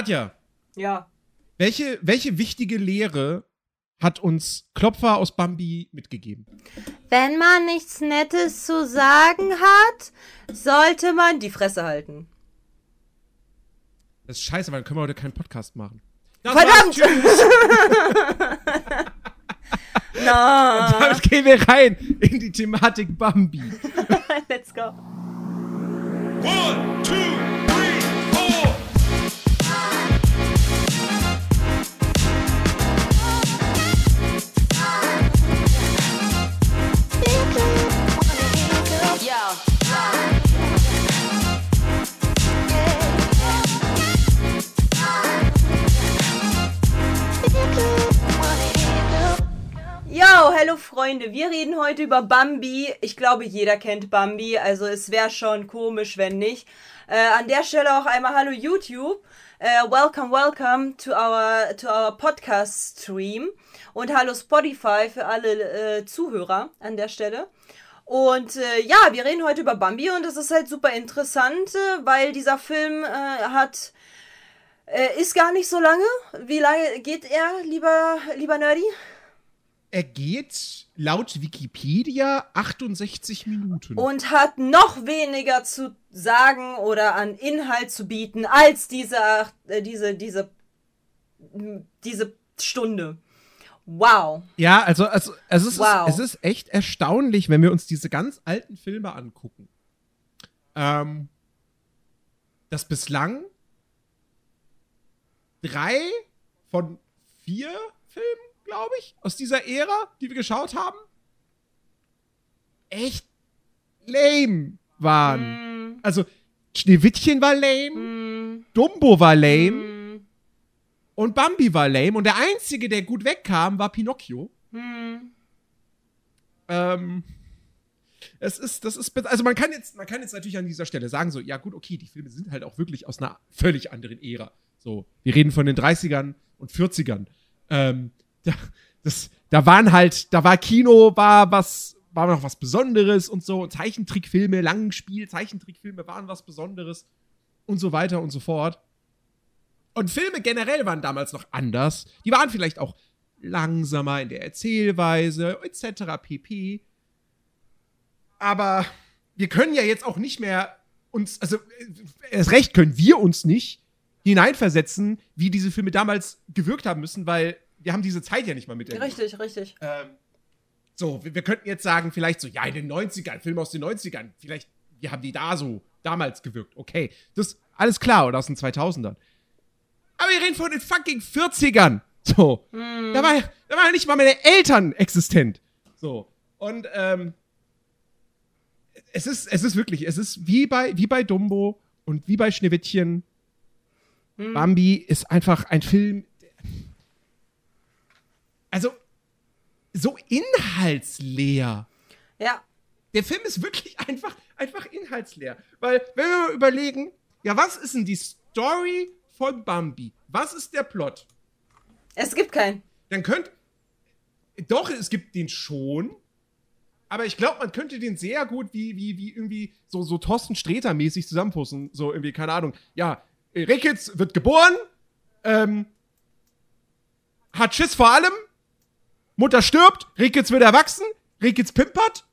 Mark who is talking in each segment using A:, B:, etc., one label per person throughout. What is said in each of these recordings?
A: Katja,
B: Ja.
A: welche, welche wichtige Lehre hat uns Klopfer aus Bambi mitgegeben?
B: Wenn man nichts Nettes zu sagen hat, sollte man die Fresse halten.
A: Das ist scheiße, weil dann können wir heute keinen Podcast machen. Das
B: Verdammt! Na,
A: Damit gehen wir rein in die Thematik Bambi.
B: let's go.
C: One, two,
D: Yo,
B: hallo Freunde, wir reden heute über Bambi. Ich glaube, jeder kennt Bambi, also es wäre schon komisch, wenn nicht. Äh, an der Stelle auch einmal hallo YouTube. Äh, welcome, welcome to our, to our Podcast Stream. Und hallo Spotify für alle äh, Zuhörer an der Stelle. Und äh, ja, wir reden heute über Bambi und das ist halt super interessant, äh, weil dieser Film äh, hat äh, ist gar nicht so lange. Wie lange geht er, lieber lieber Nerdy?
A: Er geht laut Wikipedia 68 Minuten.
B: und hat noch weniger zu sagen oder an Inhalt zu bieten als diese äh, diese diese diese Stunde. Wow.
A: ja, also, also, also es,
B: Wow.
A: ist, es ist echt erstaunlich, wenn wir uns diese ganz alten Filme angucken. Ähm, dass bislang drei von vier Filmen, glaube ich, aus dieser Ära, die wir geschaut haben, echt lame waren.
B: Mm,
A: Also, Schneewittchen war lame,
B: mm,
A: Dumbo war lame
B: mm,
A: und Bambi war lame und der einzige, der gut wegkam, war Pinocchio.
B: mm.
A: Ähm, es ist, das ist, also man kann jetzt, man kann jetzt natürlich an dieser Stelle sagen, so, ja gut, okay, die Filme sind halt auch wirklich aus einer völlig anderen Ära. So, wir reden von den 30ern und 40ern. Ähm, da, das, da waren halt, da war Kino, war was, war noch was Besonderes und so. Zeichentrickfilme, Langspiel, Zeichentrickfilme waren was Besonderes und so weiter und so fort. Und Filme generell waren damals noch anders. Die waren vielleicht auch langsamer in der Erzählweise, etc. pp. Aber wir können ja jetzt auch nicht mehr uns, also äh, erst recht können wir uns nicht hineinversetzen, wie diese Filme damals gewirkt haben müssen, weil wir haben diese Zeit ja nicht mal miterlebt.
B: Richtig, richtig.
A: Ähm, so, wir, wir könnten jetzt sagen, vielleicht so, ja, in den 90ern, Filme aus den 90ern, vielleicht, wie haben die da so damals gewirkt? Okay, das alles klar, oder aus den 2000ern. Aber wir reden von den fucking 40ern. So, da, war, da waren nicht mal meine Eltern existent. So, und ähm, es ist, es ist wirklich, es ist wie bei, wie bei Dumbo und wie bei Schneewittchen. Bambi ist einfach ein Film, also so inhaltsleer.
B: Ja.
A: Der Film ist wirklich einfach, einfach inhaltsleer. Weil, wenn wir mal überlegen, ja, was ist denn die Story von Bambi? Was ist der Plot?
B: Es gibt keinen.
A: Dann könnt. Doch, es gibt den schon. Aber ich glaube, man könnte den sehr gut wie, wie, wie irgendwie so, so Thorsten Sträter-mäßig zusammenfassen. So irgendwie, keine Ahnung. Ja, Ricketts wird geboren, ähm, hat Schiss vor allem, Mutter stirbt, Ricketts wird erwachsen, Ricketts pimpert,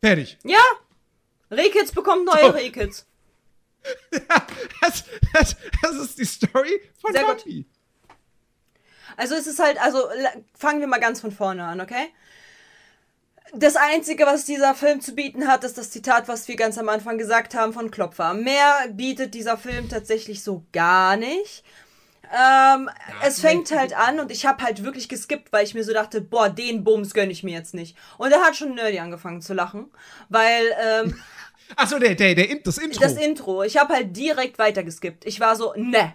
A: fertig.
B: Ja. Rehkitz bekommt neue
A: So.
B: Rehkitz.
A: das, das, das ist die Story von
B: Sehr.
A: Bambi.
B: Also es ist halt, also fangen wir mal ganz von vorne an, okay? Das Einzige, was dieser Film zu bieten hat, ist das Zitat, was wir ganz am Anfang gesagt haben von Klopfer. Mehr bietet dieser Film tatsächlich so gar nicht. Ähm, es fängt halt an und ich habe halt wirklich geskippt, weil ich mir so dachte, boah, den Bums gönn ich mir jetzt nicht. Und da hat schon Nerdy angefangen zu lachen, weil ähm,
A: Achso, der, der, der, das Intro.
B: das Intro, ich habe halt direkt weitergeskippt. Ich war so, ne.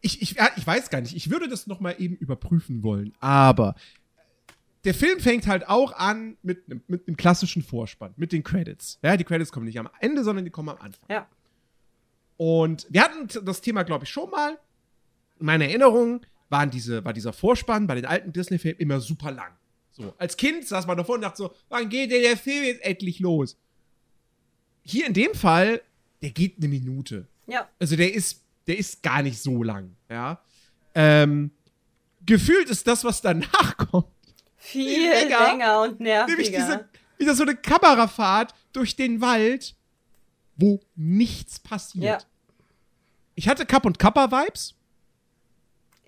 A: ich, ich, ja, ich weiß gar nicht. Ich würde das noch mal eben überprüfen wollen. Aber der Film fängt halt auch an mit einem mit einem klassischen Vorspann, mit den Credits. Ja, die Credits kommen nicht am Ende, sondern die kommen am Anfang.
B: Ja.
A: Und wir hatten das Thema, glaube ich, schon mal. In meiner Erinnerung waren diese, war dieser Vorspann bei den alten Disney-Filmen immer super lang. So, als Kind saß man davor und dachte so, wann geht denn der Film jetzt endlich los? Hier in dem Fall, der geht eine Minute.
B: Ja.
A: Also der ist, der ist gar nicht so lang, ja. Ähm, gefühlt ist das, was danach kommt,
B: Viel
A: länger.
B: länger und nerviger.
A: nämlich diese, wieder so eine Kamerafahrt durch den Wald, wo nichts passiert.
B: Ja.
A: Ich hatte Kapp und Kappa-Vibes.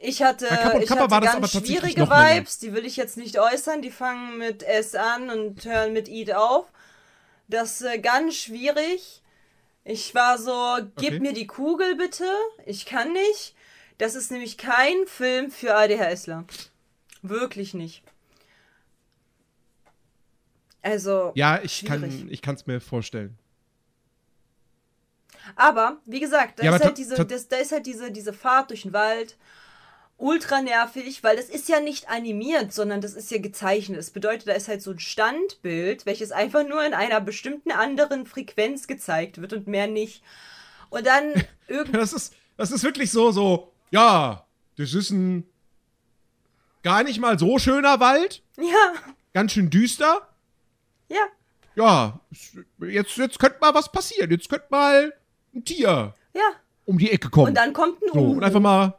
B: Ich hatte,
A: Bei Kapp und
B: ich
A: Kappa
B: hatte ganz schwierige. Vibes, die will ich jetzt nicht äußern. Die fangen mit S an und hören mit Eat auf. Das äh, ganz schwierig. Ich war so, gib
A: Okay.
B: mir die Kugel bitte. Ich kann nicht. Das ist nämlich kein Film für ADHSler. Wirklich nicht. Also,
A: Ja, ich
B: schwierig.
A: kann kann's mir vorstellen.
B: Aber, wie gesagt, da
A: Ja,
B: ist halt, diese, das, da ist halt diese, diese Fahrt durch den Wald ultra nervig, weil das ist ja nicht animiert, sondern das ist ja gezeichnet. Das bedeutet, da ist halt so ein Standbild, welches einfach nur in einer bestimmten anderen Frequenz gezeigt wird und mehr nicht. Und dann irgendwie.
A: Das ist, das ist wirklich so, so, ja, das ist ein gar nicht mal so schöner Wald,
B: ja,
A: ganz schön düster.
B: Ja,
A: Ja, jetzt, jetzt könnte mal was passieren. Jetzt könnte mal ein Tier
B: ja.
A: um die Ecke kommen.
B: Und dann kommt ein
A: so,
B: Uhu.
A: und einfach mal,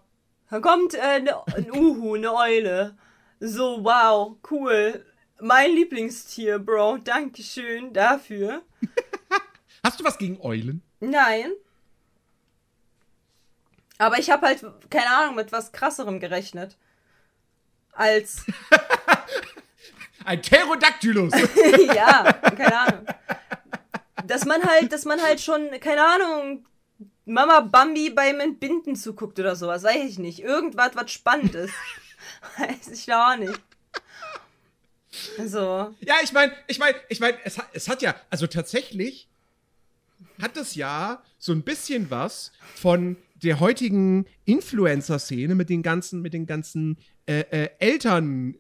B: Dann kommt äh, ne, ein Uhu, eine Eule. So, wow, cool. Mein Lieblingstier, Bro. Dankeschön dafür.
A: hast du was gegen Eulen?
B: Nein. Aber ich habe halt, keine Ahnung, mit was krasserem gerechnet. Als,
A: Ein Pterodactylus.
B: ja, keine Ahnung. Dass man halt, dass man halt schon, keine Ahnung, Mama Bambi beim Entbinden zuguckt oder sowas, weiß ich nicht. Irgendwas, was spannend ist. Weiß ich auch nicht. So.
A: ja, ich meine, ich meine, ich meine, es, hat- es hat ja, also tatsächlich hat es ja so ein bisschen was von der heutigen Influencer-Szene mit den ganzen, mit den ganzen äh, äh, Eltern,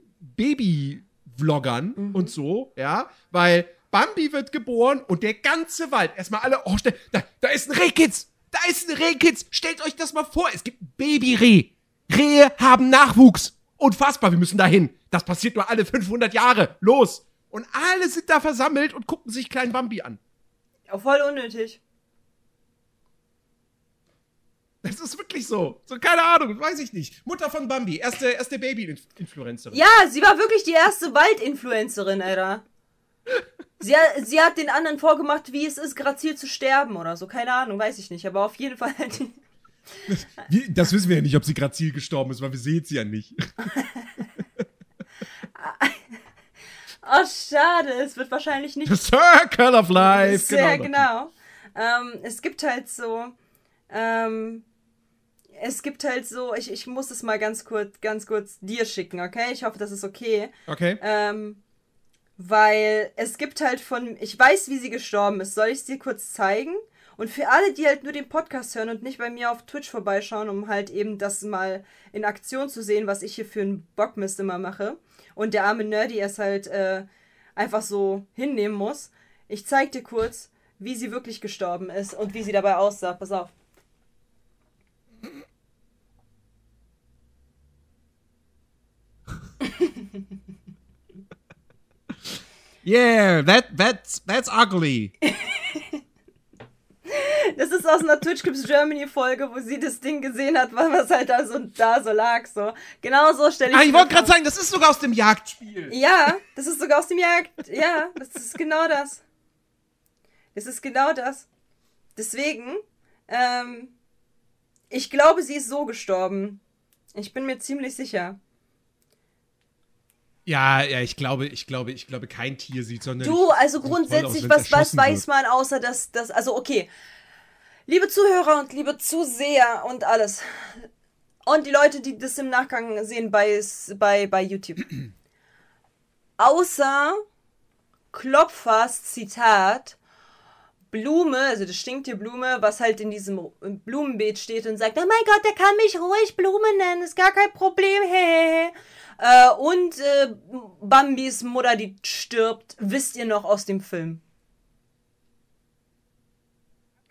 A: Baby-Vloggern
B: Mhm.
A: und so, ja, weil Bambi wird geboren und der ganze Wald, erstmal alle, oh, stell- da, da ist ein Rehkitz, da ist ein Rehkitz, stellt euch das mal vor, es gibt ein Babyreh. Rehe haben Nachwuchs. Unfassbar, wir müssen dahin. Das passiert nur alle 500 Jahre. Los. Und alle sind da versammelt und gucken sich kleinen Bambi an.
B: Auch voll unnötig.
A: Das ist wirklich so. So, keine Ahnung, weiß ich nicht. Mutter von Bambi, erste, erste Baby-Influencerin.
B: Ja, sie war wirklich die erste Waldinfluencerin, Alter. Sie, hat- sie hat den anderen vorgemacht, wie es ist, grazil zu sterben oder so. Keine Ahnung, weiß ich nicht. Aber auf jeden Fall.
A: das wissen wir ja nicht, ob sie grazil gestorben ist, weil wir sehen sie ja nicht.
B: Oh, schade. Es wird wahrscheinlich nicht
A: The Circle of Life.
B: Sehr
A: genau.
B: genau. Ähm, es gibt halt so. Ähm, es gibt halt so. Ich, ich muss es mal ganz kurz, ganz kurz dir schicken, okay? Ich hoffe, das ist okay.
A: Okay.
B: Ähm, weil es gibt halt von. Ich weiß, wie sie gestorben ist. Soll ich es dir kurz zeigen? Und für alle, die halt nur den Podcast hören und nicht bei mir auf Twitch vorbeischauen, um halt eben das mal in Aktion zu sehen, was ich hier für einen Bockmist immer mache. Und der arme Nerdy es halt äh, einfach so hinnehmen muss. Ich zeig dir kurz, wie sie wirklich gestorben ist und wie sie dabei aussah. Pass auf.
A: Yeah, that, that's, that's ugly.
B: Das ist aus einer Twitch Clips Germany Folge, wo sie das Ding gesehen hat, was halt da so, da so lag. So. Genau so stelle ich
A: Ah, ich wollte gerade sagen, das ist sogar aus dem Jagdspiel.
B: Ja, das ist sogar aus dem Jagd. Ja, das ist genau das. Das ist genau das. Deswegen, ähm, ich glaube, sie ist so gestorben. Ich bin mir ziemlich sicher.
A: Ja, ja, ich glaube, ich glaube, ich glaube, kein Tier sieht sonderlich
B: Du, also grundsätzlich,
A: aus,
B: was, was weiß man, außer dass das, also okay. Liebe Zuhörer und liebe Zuseher und alles. Und die Leute, die das im Nachgang sehen bei, bei, bei YouTube. Außer Klopfers Zitat, Blume, also das stinkt die Blume, was halt in diesem Blumenbeet steht und sagt, oh mein Gott, der kann mich ruhig Blume nennen, ist gar kein Problem, hehehe. Äh, und äh, Bambis Mutter, die stirbt, wisst ihr noch aus dem Film.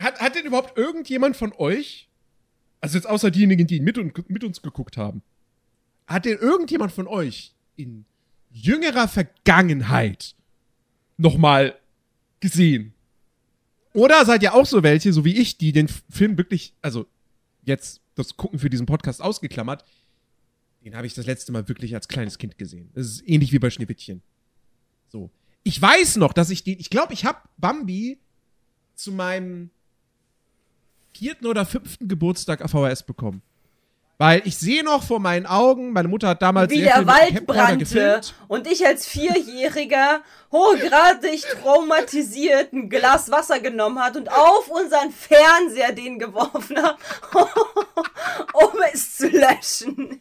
A: Hat, hat denn überhaupt irgendjemand von euch, also jetzt außer diejenigen, die mit, und, mit uns geguckt haben, hat denn irgendjemand von euch in jüngerer Vergangenheit nochmal gesehen? Oder seid ihr auch so welche, so wie ich, die den Film wirklich, also jetzt das Gucken für diesen Podcast ausgeklammert, den habe ich das letzte Mal wirklich als kleines Kind gesehen. Das ist ähnlich wie bei Schneewittchen. So. Ich weiß noch, dass ich den, ich glaube, ich habe Bambi zu meinem vierten oder fünften Geburtstag auf VHS bekommen. Weil ich sehe noch vor meinen Augen, meine Mutter hat damals
B: Wie der Wald brannte
A: gefilmt.
B: und ich als Vierjähriger hochgradig traumatisiert ein Glas Wasser genommen hat und auf unseren Fernseher den geworfen hat, um es zu löschen.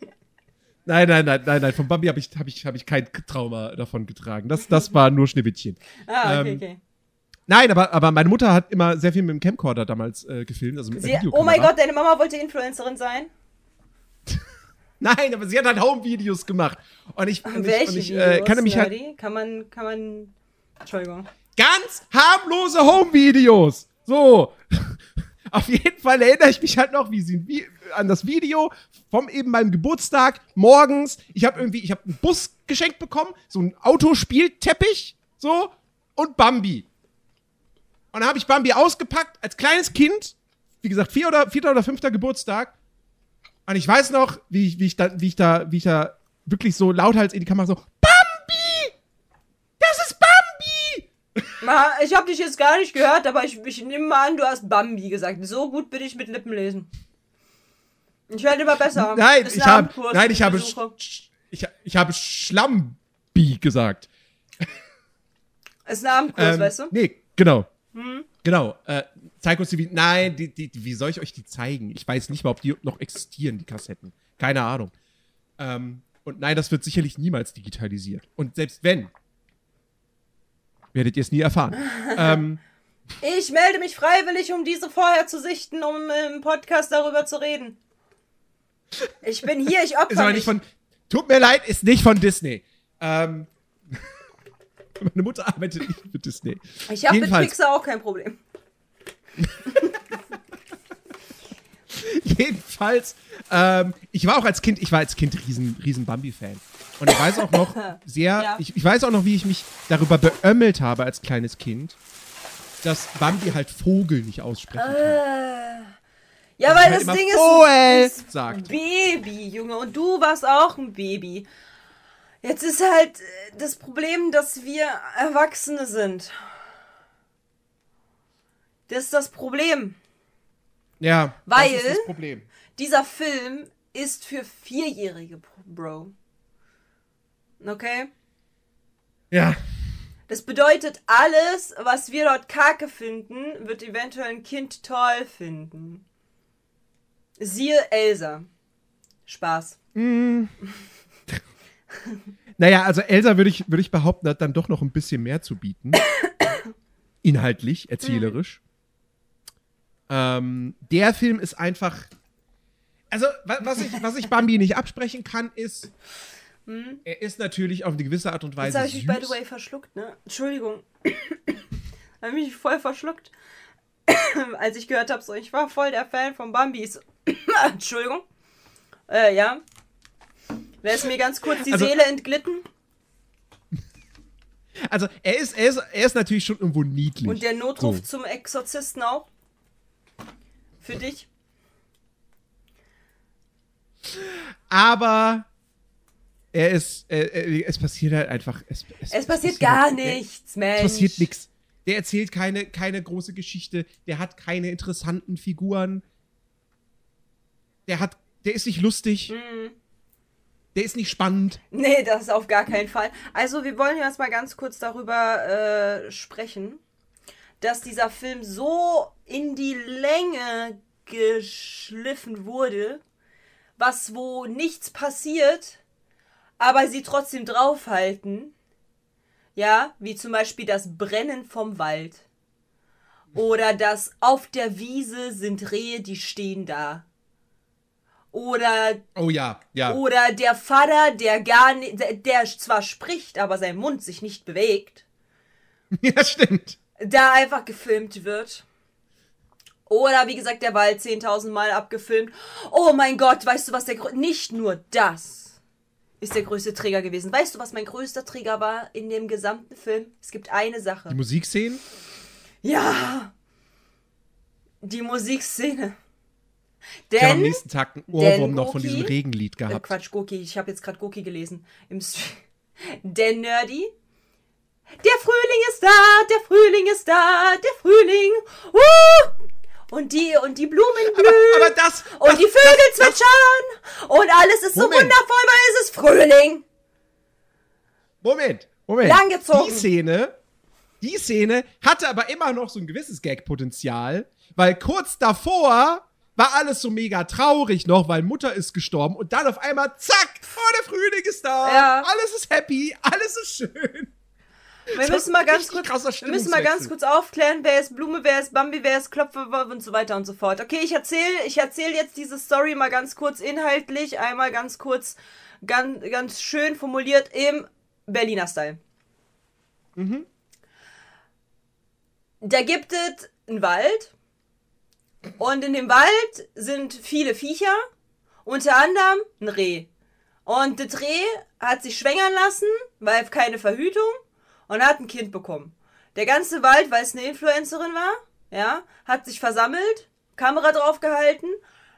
A: Nein, nein, nein, nein, nein. Von Bambi habe ich, hab ich, hab ich kein Trauma davon getragen. Das, das war nur Schneewittchen.
B: Ah, okay,
A: Ähm,
B: okay.
A: Nein, aber, aber meine Mutter hat immer sehr viel mit dem Camcorder damals äh, gefilmt. Also mit
B: Sie, oh mein. Gott, deine Mama wollte Influencerin sein?
A: Nein, aber sie hat halt Home-Videos gemacht. Und ich, und
B: Welche
A: ich, und ich
B: Videos,
A: äh, kann mich halt?
B: Kann man, kann man... Entschuldigung.
A: ganz harmlose Home-Videos. So. Auf jeden Fall erinnere ich mich halt noch wie sie, wie, an das Video vom eben meinem Geburtstag morgens. Ich habe irgendwie, ich habe einen Bus geschenkt bekommen, so ein Autospielteppich, so und Bambi. Und dann habe ich Bambi ausgepackt als kleines Kind, wie gesagt, vier oder vierter oder fünfter Geburtstag. Und ich weiß noch, wie ich, wie ich da, wie ich da, wie ich da wirklich so lauthals in die Kamera so Bambi, das ist Bambi.
B: Ma, ich habe dich jetzt gar nicht gehört, aber ich, ich nehme mal an, du hast Bambi gesagt. So gut bin ich mit Lippenlesen. Ich werde immer besser.
A: Nein, ich habe, nein, ich habe, ich, ich habe Schlambi gesagt.
B: Ist ein Abendkurs,
A: Ähm,
B: weißt du?
A: Nee, genau.
B: Hm?
A: Genau. Äh, zeig uns die, Vi- nein, die, die, wie soll ich euch die zeigen? Ich weiß nicht mal, ob die noch existieren, die Kassetten. Keine Ahnung. Ähm, und nein, das wird sicherlich niemals digitalisiert. Und selbst wenn, werdet ihr es nie erfahren. ähm,
B: Ich melde mich freiwillig, um diese vorher zu sichten, um im Podcast darüber zu reden. Ich bin hier, ich
A: ist aber
B: opfer
A: nicht von, tut mir leid, ist nicht von Disney. Ähm, meine Mutter arbeitet nicht für Disney.
B: Ich habe mit Pixar auch kein Problem.
A: Jedenfalls, ähm, ich war auch als Kind, ich war als Kind riesen, riesen Bambi-Fan. Und ich weiß auch noch sehr,
B: Ja.
A: ich, ich weiß auch noch, wie ich mich darüber beömmelt habe als kleines Kind, dass Bambi halt Vogel nicht aussprechen kann.
B: Äh, ja, weil
A: halt
B: das Ding
A: Vogel
B: ist, ist
A: sagt.
B: Baby, Junge. Und du warst auch ein Baby. Jetzt ist halt äh, das Problem, dass wir Erwachsene sind. Das ist das Problem.
A: Ja,
B: Weil-
A: das ist das Problem.
B: Dieser Film ist für Vierjährige, Bro. Okay?
A: Ja,
B: Das bedeutet, alles, was wir dort kacke finden, wird eventuell ein Kind toll finden. Siehe Elsa. Spaß.
A: naja, also Elsa würde ich, würde ich behaupten, hat dann doch noch ein bisschen mehr zu bieten. Inhaltlich, erzählerisch. Ähm, der Film ist einfach. Also, wa- was ich, was ich Bambi nicht absprechen kann, ist. Er ist natürlich auf eine gewisse Art und
B: Jetzt
A: Weise.
B: habe ich mich, by the way, verschluckt, ne? Entschuldigung. habe mich voll verschluckt. Als ich gehört habe, so, ich war voll der Fan von Bambis. Entschuldigung. Äh, ja. Da ist mir ganz kurz die
A: Also-
B: Seele entglitten.
A: Also, er ist, er, ist, er ist natürlich schon irgendwo niedlich.
B: Und der Notruf
A: So.
B: zum Exorzisten auch. Für dich.
A: Aber er ist. Äh, es passiert halt einfach. Es,
B: Es passiert gar
A: halt-
B: nichts, Mensch.
A: Es passiert nichts. Der erzählt keine, keine große Geschichte. Der hat keine interessanten Figuren. Der hat. Der ist nicht lustig.
B: Mhm.
A: Der ist nicht spannend.
B: Nee, das ist auf gar keinen Fall. Also, wir wollen jetzt mal ganz kurz darüber äh, sprechen, dass dieser Film so in die Länge geschliffen wurde, was wo nichts passiert, aber sie trotzdem draufhalten. Ja, wie zum Beispiel das Brennen vom Wald. Oder das auf der Wiese sind Rehe, die stehen da. Oder
A: Oh ja, ja.
B: oder der Vater, der gar nicht, der, der zwar spricht, aber sein Mund sich nicht bewegt,
A: Ja, stimmt.
B: da einfach gefilmt wird. Oder wie gesagt, der Wald 10.000 Mal abgefilmt. Oh mein Gott, weißt du was der grö- nicht nur das ist der größte Träger gewesen. Weißt du, was mein größter Träger war in dem gesamten Film? Es gibt eine Sache.
A: Die Musikszenen?
B: Ja. Die Musikszene.
A: Ich habe am
B: Denn,
A: nächsten Tag einen
B: denn
A: Ohrwurm noch von diesem Regenlied
B: äh,
A: gehabt.
B: Quatsch, Goki, ich habe jetzt gerade Goki gelesen. Im Stream. Denn Nerdy. Der Frühling ist da, der Frühling ist da, der Frühling. Uh! Und die, und die Blumen blühen.
A: aber das,
B: und
A: das,
B: die Vögel
A: das,
B: zwitschern. und alles ist so
A: Moment.
B: wundervoll, weil es ist Frühling.
A: Moment, Moment.
B: Langgezogen.
A: Die Szene, die Szene hatte aber immer noch so ein gewisses Gag-Potenzial, weil kurz davor war alles so mega traurig noch, weil Mutter ist gestorben und dann auf einmal zack, oh, der Frühling ist da,
B: Ja.
A: alles ist happy, alles ist schön.
B: Wir müssen mal ganz kurz, wir müssen mal ganz kurz aufklären, wer ist Blume, wer ist Bambi, wer ist Klopfer und so weiter und so fort. Okay, ich erzähle ich erzähl jetzt diese Story mal ganz kurz inhaltlich, einmal ganz kurz, ganz, ganz schön formuliert im Berliner Style. Da gibt es einen Wald und in dem Wald sind viele Viecher, unter anderem ein Reh. Und das Reh hat sich schwängern lassen, weil keine Verhütung und hat ein Kind bekommen. Der ganze Wald, weil es eine Influencerin war, ja, hat sich versammelt, Kamera draufgehalten.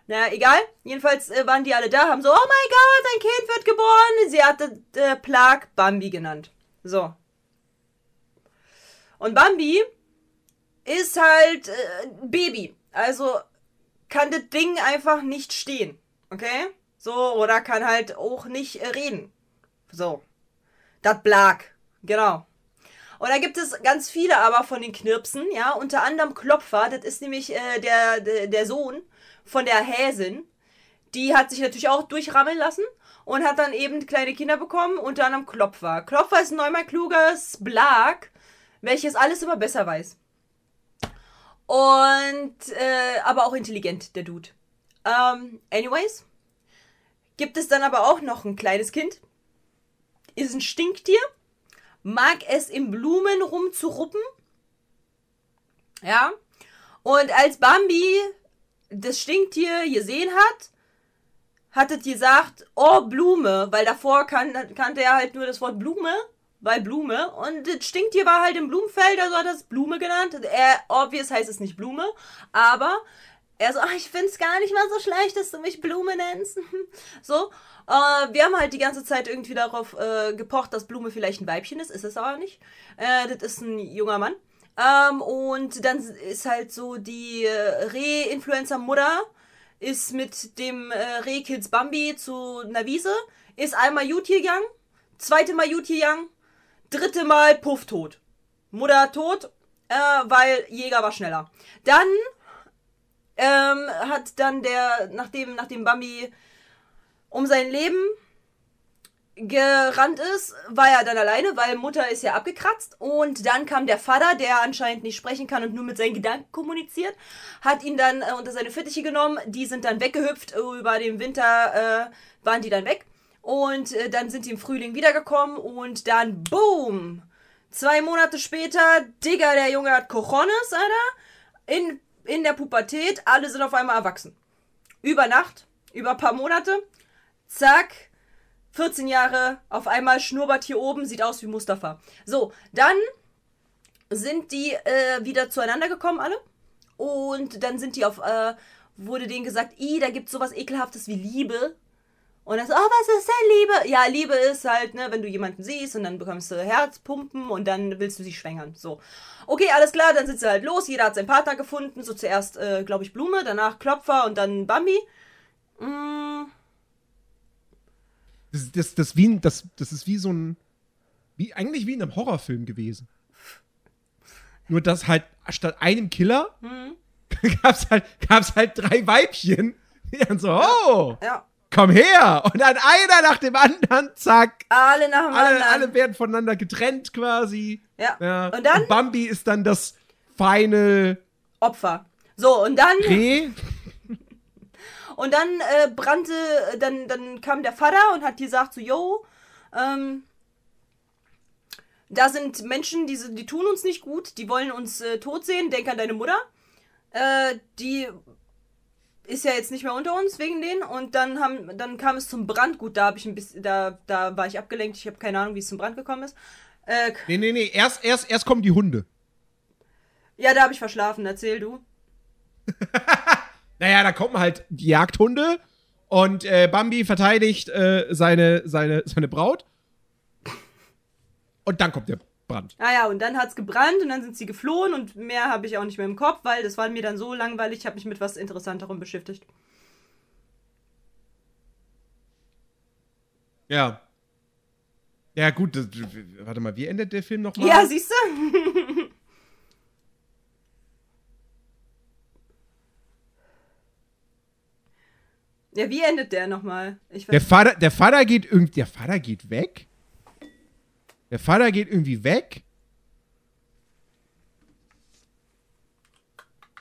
B: Naja, egal. Jedenfalls äh, waren die alle da, haben so, oh mein Gott, ein Kind wird geboren. Sie hatte äh, Plag Bambi genannt. So. Und Bambi ist halt äh, Baby. Also kann das Ding einfach nicht stehen. Okay? So, oder kann halt auch nicht äh, reden. So. Das Blag. Genau. Und da gibt es ganz viele aber von den Knirpsen, ja, unter anderem Klopfer, das ist nämlich äh, der, der, der Sohn von der Häsin. Die hat sich natürlich auch durchrammeln lassen und hat dann eben kleine Kinder bekommen, unter anderem Klopfer. Klopfer ist ein neunmal kluges Blag, welches alles immer besser weiß. Und, äh, aber auch intelligent, der Dude. Ähm, anyways, gibt es dann aber auch noch ein kleines Kind. Ist ein Stinktier mag es in Blumen rumzuruppen. Ja. Und als Bambi das Stinktier gesehen hat, hat es gesagt, oh Blume, weil davor kan kannte er halt nur das Wort Blume, weil Blume. Und das Stinktier war halt im Blumenfeld, also hat er es Blume genannt. Er, obvious heißt es nicht Blume, aber er so, ach, ich find's gar nicht mal so schlecht, dass du mich Blume nennst. so, äh, wir haben halt die ganze Zeit irgendwie darauf äh, gepocht, dass Blume vielleicht ein Weibchen ist, ist es aber nicht. Äh, das ist ein junger Mann. Ähm, und dann ist halt so die äh, Reh-Influencer-Mutter ist mit dem äh, Rehkids Bambi zu einer Wiese, ist einmal gut gegangen, zweite Mal gut gegangen, dritte Mal puff tot. Mutter tot, äh, weil Jäger war schneller. Dann ähm, hat dann der, nachdem, nachdem Bambi um sein Leben gerannt ist, war er dann alleine, weil Mutter ist ja abgekratzt. Und dann kam der Vater, der anscheinend nicht sprechen kann und nur mit seinen Gedanken kommuniziert, hat ihn dann äh, unter seine Fittiche genommen. Die sind dann weggehüpft. Über den Winter äh, waren die dann weg. Und äh, dann sind die im Frühling wiedergekommen und dann boom! Zwei Monate später, Digga, der Junge hat Cojones, Alter. In, in der Pubertät, alle sind auf einmal erwachsen. Über Nacht, über ein paar Monate, zack, 14 Jahre, auf einmal Schnurrbart hier oben, sieht aus wie Mustafa. So, dann sind die äh, wieder zueinander gekommen, alle. Und dann sind die auf, äh, wurde denen gesagt, i, da gibt's sowas ekelhaftes wie Liebe. Und dann so, oh, was ist denn Liebe? Ja, Liebe ist halt, ne, wenn du jemanden siehst und dann bekommst du Herzpumpen und dann willst du sie schwängern. So. Okay, alles klar, dann sind sie halt los. Jeder hat seinen Partner gefunden. So zuerst, äh, glaube ich, Blume, danach Klopfer und dann Bambi. Mm,
A: Das, das, das, wie, das, das ist wie so ein. Wie, eigentlich wie in einem Horrorfilm gewesen. Nur dass halt statt einem Killer
B: Mhm.
A: gab's halt, gab's halt drei Weibchen. Die dann so, oh,
B: ja.
A: Komm her. Und dann einer nach dem anderen, zack.
B: Alle nach dem
A: Alle,
B: anderen.
A: alle werden voneinander getrennt quasi.
B: ja.
A: Ja.
B: Und dann
A: Bambi ist dann das Final
B: Opfer. So, und dann
A: Reh.
B: Und dann äh, brannte, dann, dann kam der Vater und hat gesagt so, yo, ähm, da sind Menschen, die, die tun uns nicht gut, die wollen uns äh, tot sehen, denk an deine Mutter. Äh, die ist ja jetzt nicht mehr unter uns wegen denen und dann haben dann kam es zum Brand. Gut, da habe ich ein bisschen da da war ich abgelenkt. Ich habe keine Ahnung, wie es zum Brand gekommen ist. Äh,
A: Nee, nee, nee. Erst, erst, erst kommen die Hunde.
B: ja, da habe ich verschlafen. Erzähl du.
A: Naja, da kommen halt die Jagdhunde und äh, Bambi verteidigt äh, seine, seine, seine Braut. Und dann kommt der Brand.
B: Ah ja, und dann hat's gebrannt und dann sind sie geflohen und mehr habe ich auch nicht mehr im Kopf, weil das war mir dann so langweilig, ich habe mich mit was Interessanterem beschäftigt.
A: Ja. Ja, gut, das, warte mal, wie endet der Film nochmal?
B: Ja, siehst du? ja, wie endet der nochmal?
A: Der Vater, der Vater geht irgendwie, der Vater geht weg. Der Vater geht irgendwie weg.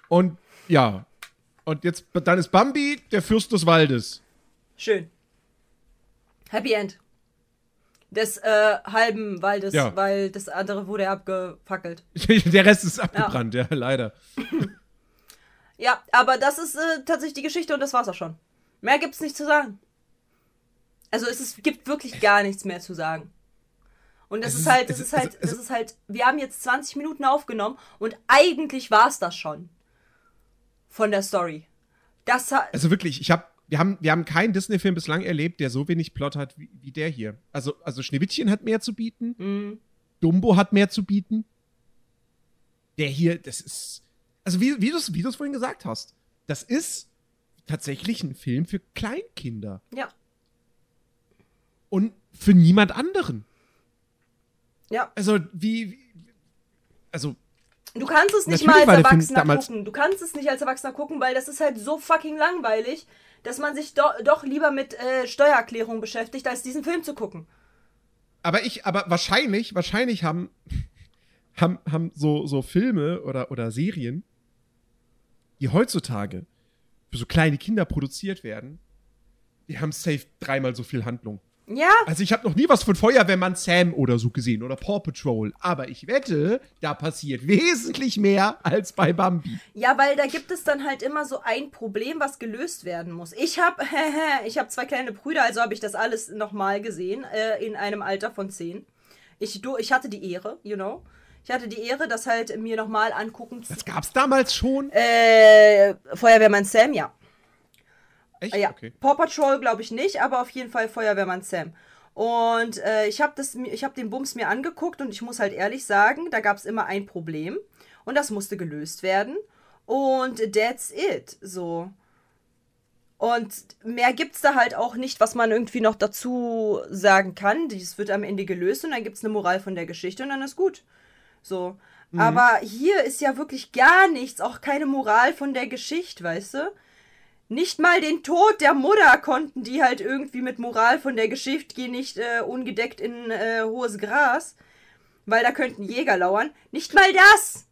A: Und ja. Und jetzt, dann ist Bambi der Fürst des Waldes.
B: Schön. Happy End. Des äh, halben Waldes,
A: Ja.
B: weil das andere wurde abgefackelt.
A: der Rest ist abgebrannt, ja, leider.
B: Ja, aber das ist äh, tatsächlich die Geschichte und das war's auch schon. Mehr gibt's nicht zu sagen. Also es ist, gibt wirklich gar nichts mehr zu sagen. Und das
A: Es
B: ist,
A: ist-
B: halt, das
A: es
B: ist
A: ist-
B: halt,
A: es-
B: das
A: es-
B: ist halt, wir haben jetzt 20 Minuten aufgenommen und eigentlich war's das schon. Von der Story. Das
A: Also wirklich, ich hab, wir haben, wir haben keinen Disney-Film bislang erlebt, der so wenig Plot hat wie, wie der hier. Also, also Schneewittchen hat mehr zu bieten,
B: mh,
A: Dumbo hat mehr zu bieten. Der hier, das ist, also wie, wie du es wie du's vorhin gesagt hast, das ist tatsächlich ein Film für Kleinkinder
B: ja,
A: und für niemand anderen.
B: Ja.
A: Also wie, also
B: Du kannst es nicht mal als Erwachsener gucken. Du kannst es nicht als Erwachsener gucken, weil das ist halt so fucking langweilig, dass man sich do doch lieber mit äh, Steuererklärung beschäftigt, als diesen Film zu gucken.
A: Aber ich, aber wahrscheinlich, wahrscheinlich haben, haben, haben so, so Filme oder, oder Serien, die heutzutage für so kleine Kinder produziert werden, die haben safe dreimal so viel Handlung.
B: Ja,
A: Also ich habe noch nie was von Feuerwehrmann Sam oder so gesehen oder Paw Patrol, aber ich wette, da passiert wesentlich mehr als bei Bambi.
B: Ja, weil da gibt es dann halt immer so ein Problem, was gelöst werden muss. Ich habe ich hab zwei kleine Brüder, also habe ich das alles nochmal gesehen, äh, in einem Alter von zehn. Ich, du, ich hatte die Ehre, you know. Ich hatte die Ehre, das halt mir nochmal angucken zu.
A: Das gab's damals schon.
B: Äh, Feuerwehrmann Sam, ja.
A: Echt?
B: Ja,
A: Okay.
B: Paw Patrol glaube ich nicht, aber auf jeden Fall Feuerwehrmann Sam. Und äh, ich habe hab den Bums mir angeguckt und ich muss halt ehrlich sagen, da gab es immer ein Problem und das musste gelöst werden. Und that's it. So. Und mehr gibt's da halt auch nicht, was man irgendwie noch dazu sagen kann. Dies wird am Ende gelöst und dann gibt's eine Moral von der Geschichte und dann ist gut. So. Aber hier ist ja wirklich gar nichts, auch keine Moral von der Geschichte, weißt du? Nicht mal den Tod der Mutter konnten die halt irgendwie mit Moral von der Geschichte gehen, nicht äh, ungedeckt in äh, hohes Gras, weil da könnten Jäger lauern. Nicht mal das!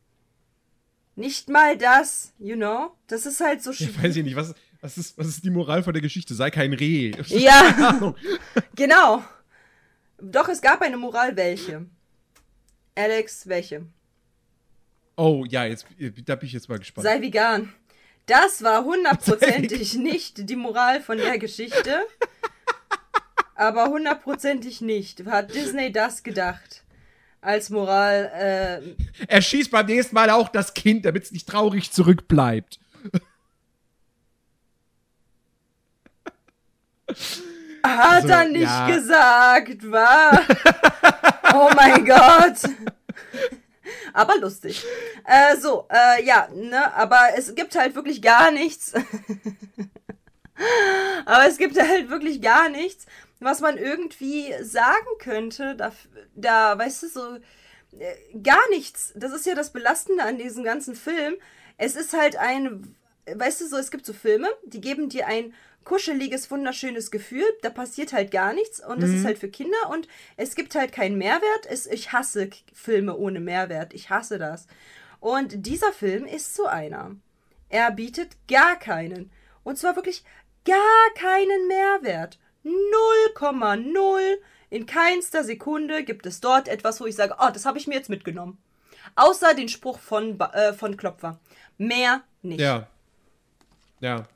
B: Nicht mal das, you know? Das ist halt so schwierig.
A: weiß ich nicht, was, was, ist, was ist die Moral von der Geschichte? Sei kein Reh.
B: Ja. Genau. Doch, es gab eine Moral, welche? Alex, welche?
A: Oh, ja, jetzt, da bin ich jetzt mal gespannt.
B: Sei vegan. Das war hundertprozentig nicht die Moral von der Geschichte. Aber hundertprozentig nicht. Hat Disney das gedacht? Als Moral, äh,
A: Er schießt beim nächsten Mal auch das Kind, damit es nicht traurig zurückbleibt.
B: hat
A: Also,
B: er nicht
A: ja.
B: gesagt, wa? oh mein Gott. Aber lustig. Äh, so, äh, ja, ne, aber es gibt halt wirklich gar nichts. aber es gibt halt wirklich gar nichts, was man irgendwie sagen könnte. Da, da weißt du, so, äh, gar nichts. Das ist ja das Belastende an diesem ganzen Film. Es ist halt ein, weißt du, so, es gibt so Filme, die geben dir ein kuscheliges, wunderschönes Gefühl. Da passiert halt gar nichts und das ist halt für Kinder und es gibt halt keinen Mehrwert. Es, ich hasse Filme ohne Mehrwert. Ich hasse das. Und dieser Film ist so einer. Er bietet gar keinen. Und zwar wirklich gar keinen Mehrwert. 0,0. In keinster Sekunde gibt es dort etwas, wo ich sage, oh, das habe ich mir jetzt mitgenommen. Außer den Spruch von, äh, von Klopfer. Mehr nicht.
A: Ja. Ja.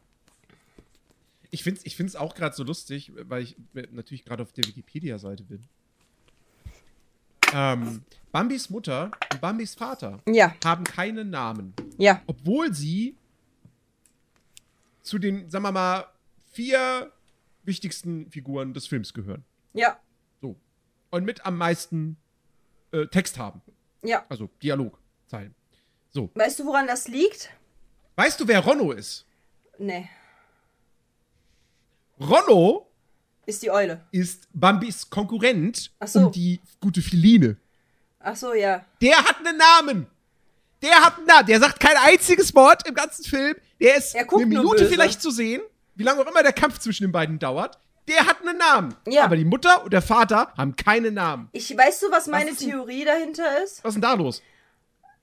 A: Ich finde es ich find's auch gerade so lustig, weil ich natürlich gerade auf der Wikipedia-Seite bin. Ähm, Bambis Mutter und Bambis Vater
B: Ja,
A: haben keinen Namen.
B: ja.
A: Obwohl sie zu den, sagen wir mal, vier wichtigsten Figuren des Films gehören.
B: Ja,
A: So. Und mit am meisten äh, Text haben.
B: ja.
A: Also Dialogzeilen. So.
B: Weißt du, woran das liegt?
A: Weißt du, wer Ronno ist?
B: Nee.
A: Ronno
B: Ist die Eule.
A: ist Bambis Konkurrent
B: Ach so.
A: um die gute Filine.
B: Ach so, ja.
A: Der hat einen Namen. Der hat einen Namen. Der sagt kein einziges Wort im ganzen Film. Der ist eine Minute vielleicht zu sehen. Wie lange auch immer der Kampf zwischen den beiden dauert. Der hat einen Namen.
B: Ja.
A: Aber die Mutter und der Vater haben keinen Namen.
B: Ich weißt du, was meine
A: denn-
B: Theorie dahinter ist?
A: Was ist denn da los?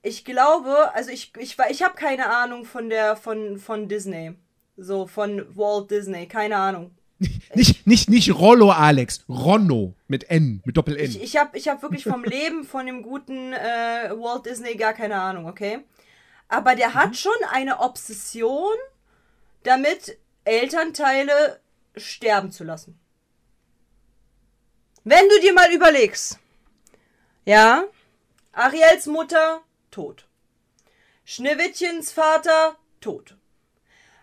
B: Ich glaube, also ich ich ich habe keine Ahnung von der von von Disney. So von Walt Disney, keine Ahnung.
A: Nicht, nicht, nicht Rollo, Alex. Ronno. Mit N. Mit Doppel-N.
B: Ich, ich habe ich hab wirklich vom Leben von dem guten äh, Walt Disney gar keine Ahnung, okay? Aber der
A: Mhm.
B: hat schon eine Obsession damit, Elternteile sterben zu lassen. Wenn du dir mal überlegst, ja, Ariels Mutter tot, Schneewittchens Vater tot,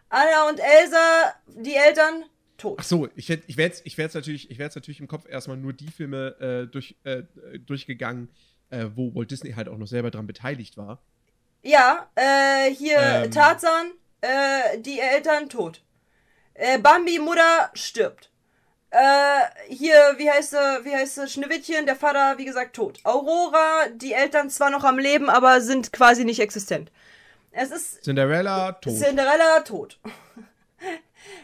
B: Anna und Elsa, die Eltern tot.
A: Ach so, ich, hätt- ich wäre jetzt, ich wär jetzt, natürlich, ich wär jetzt natürlich im Kopf erstmal nur die Filme äh, durch, äh, durchgegangen, äh, wo Walt Disney halt auch noch selber dran beteiligt war.
B: Ja, äh, hier
A: Ähm.
B: Tarzan, äh, die Eltern tot. Äh, Bambi, Mutter stirbt. Hier, wie heißt sie, wie heißt sie, Schneewittchen, der Vater, wie gesagt, tot. Aurora, die Eltern zwar noch am Leben, aber sind quasi nicht existent. Es ist
A: Cinderella, tot.
B: Cinderella tot.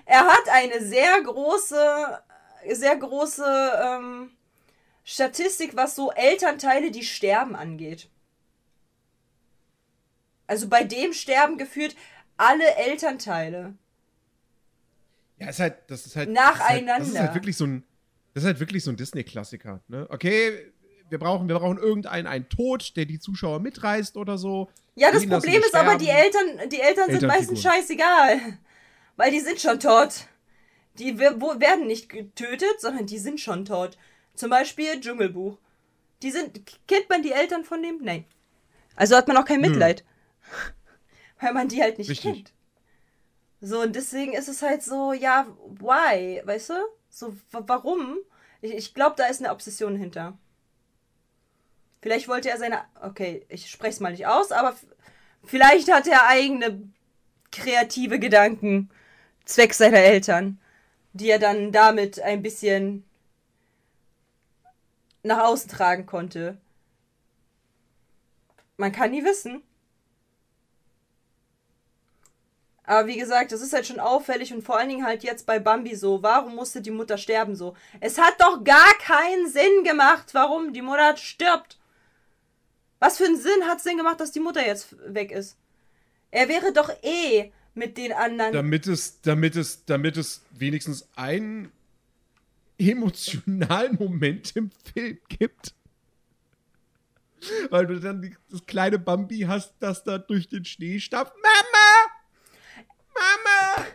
B: er hat eine sehr große, sehr große ähm, Statistik, was so Elternteile, die sterben, angeht. Also bei dem sterben gefühlt alle Elternteile.
A: Ja, ist halt, das ist halt.
B: Nacheinander.
A: Das ist halt, das ist halt wirklich so ein. Das ist halt wirklich so ein Disney-Klassiker. Ne? Okay, wir brauchen, wir brauchen irgendeinen einen Tod, der die Zuschauer mitreißt oder so.
B: Ja, das Problem ist aber, die
A: sterben.
B: Eltern, die Eltern sind meistens scheißegal. Weil die sind schon tot. Die werden nicht getötet, sondern die sind schon tot. Zum Beispiel Dschungelbuch. Die sind. Kennt man die Eltern von dem? Nein. Also hat man auch kein Mitleid. Weil man die halt nicht
A: Richtig.
B: kennt. So, und deswegen ist es halt so, ja, why? Weißt du? So, wa- warum? Ich, ich glaube, da ist eine Obsession hinter. Vielleicht wollte er seine. Okay, ich spreche es mal nicht aus, aber vielleicht hat er eigene kreative Gedanken zwecks seiner Eltern, die er dann damit ein bisschen nach außen tragen konnte. Man kann nie wissen. Aber wie gesagt, das ist halt schon auffällig und vor allen Dingen halt jetzt bei Bambi so. Warum musste die Mutter sterben so? Es hat doch gar keinen Sinn gemacht, warum die Mutter stirbt. Was für einen Sinn hat es denn gemacht, dass die Mutter jetzt weg ist? Er wäre doch eh mit den anderen.
A: Damit es, damit es, damit es wenigstens einen emotionalen Moment im Film gibt. Weil du dann das kleine Bambi hast, das da durch den Schnee stapft. Mama! Mama!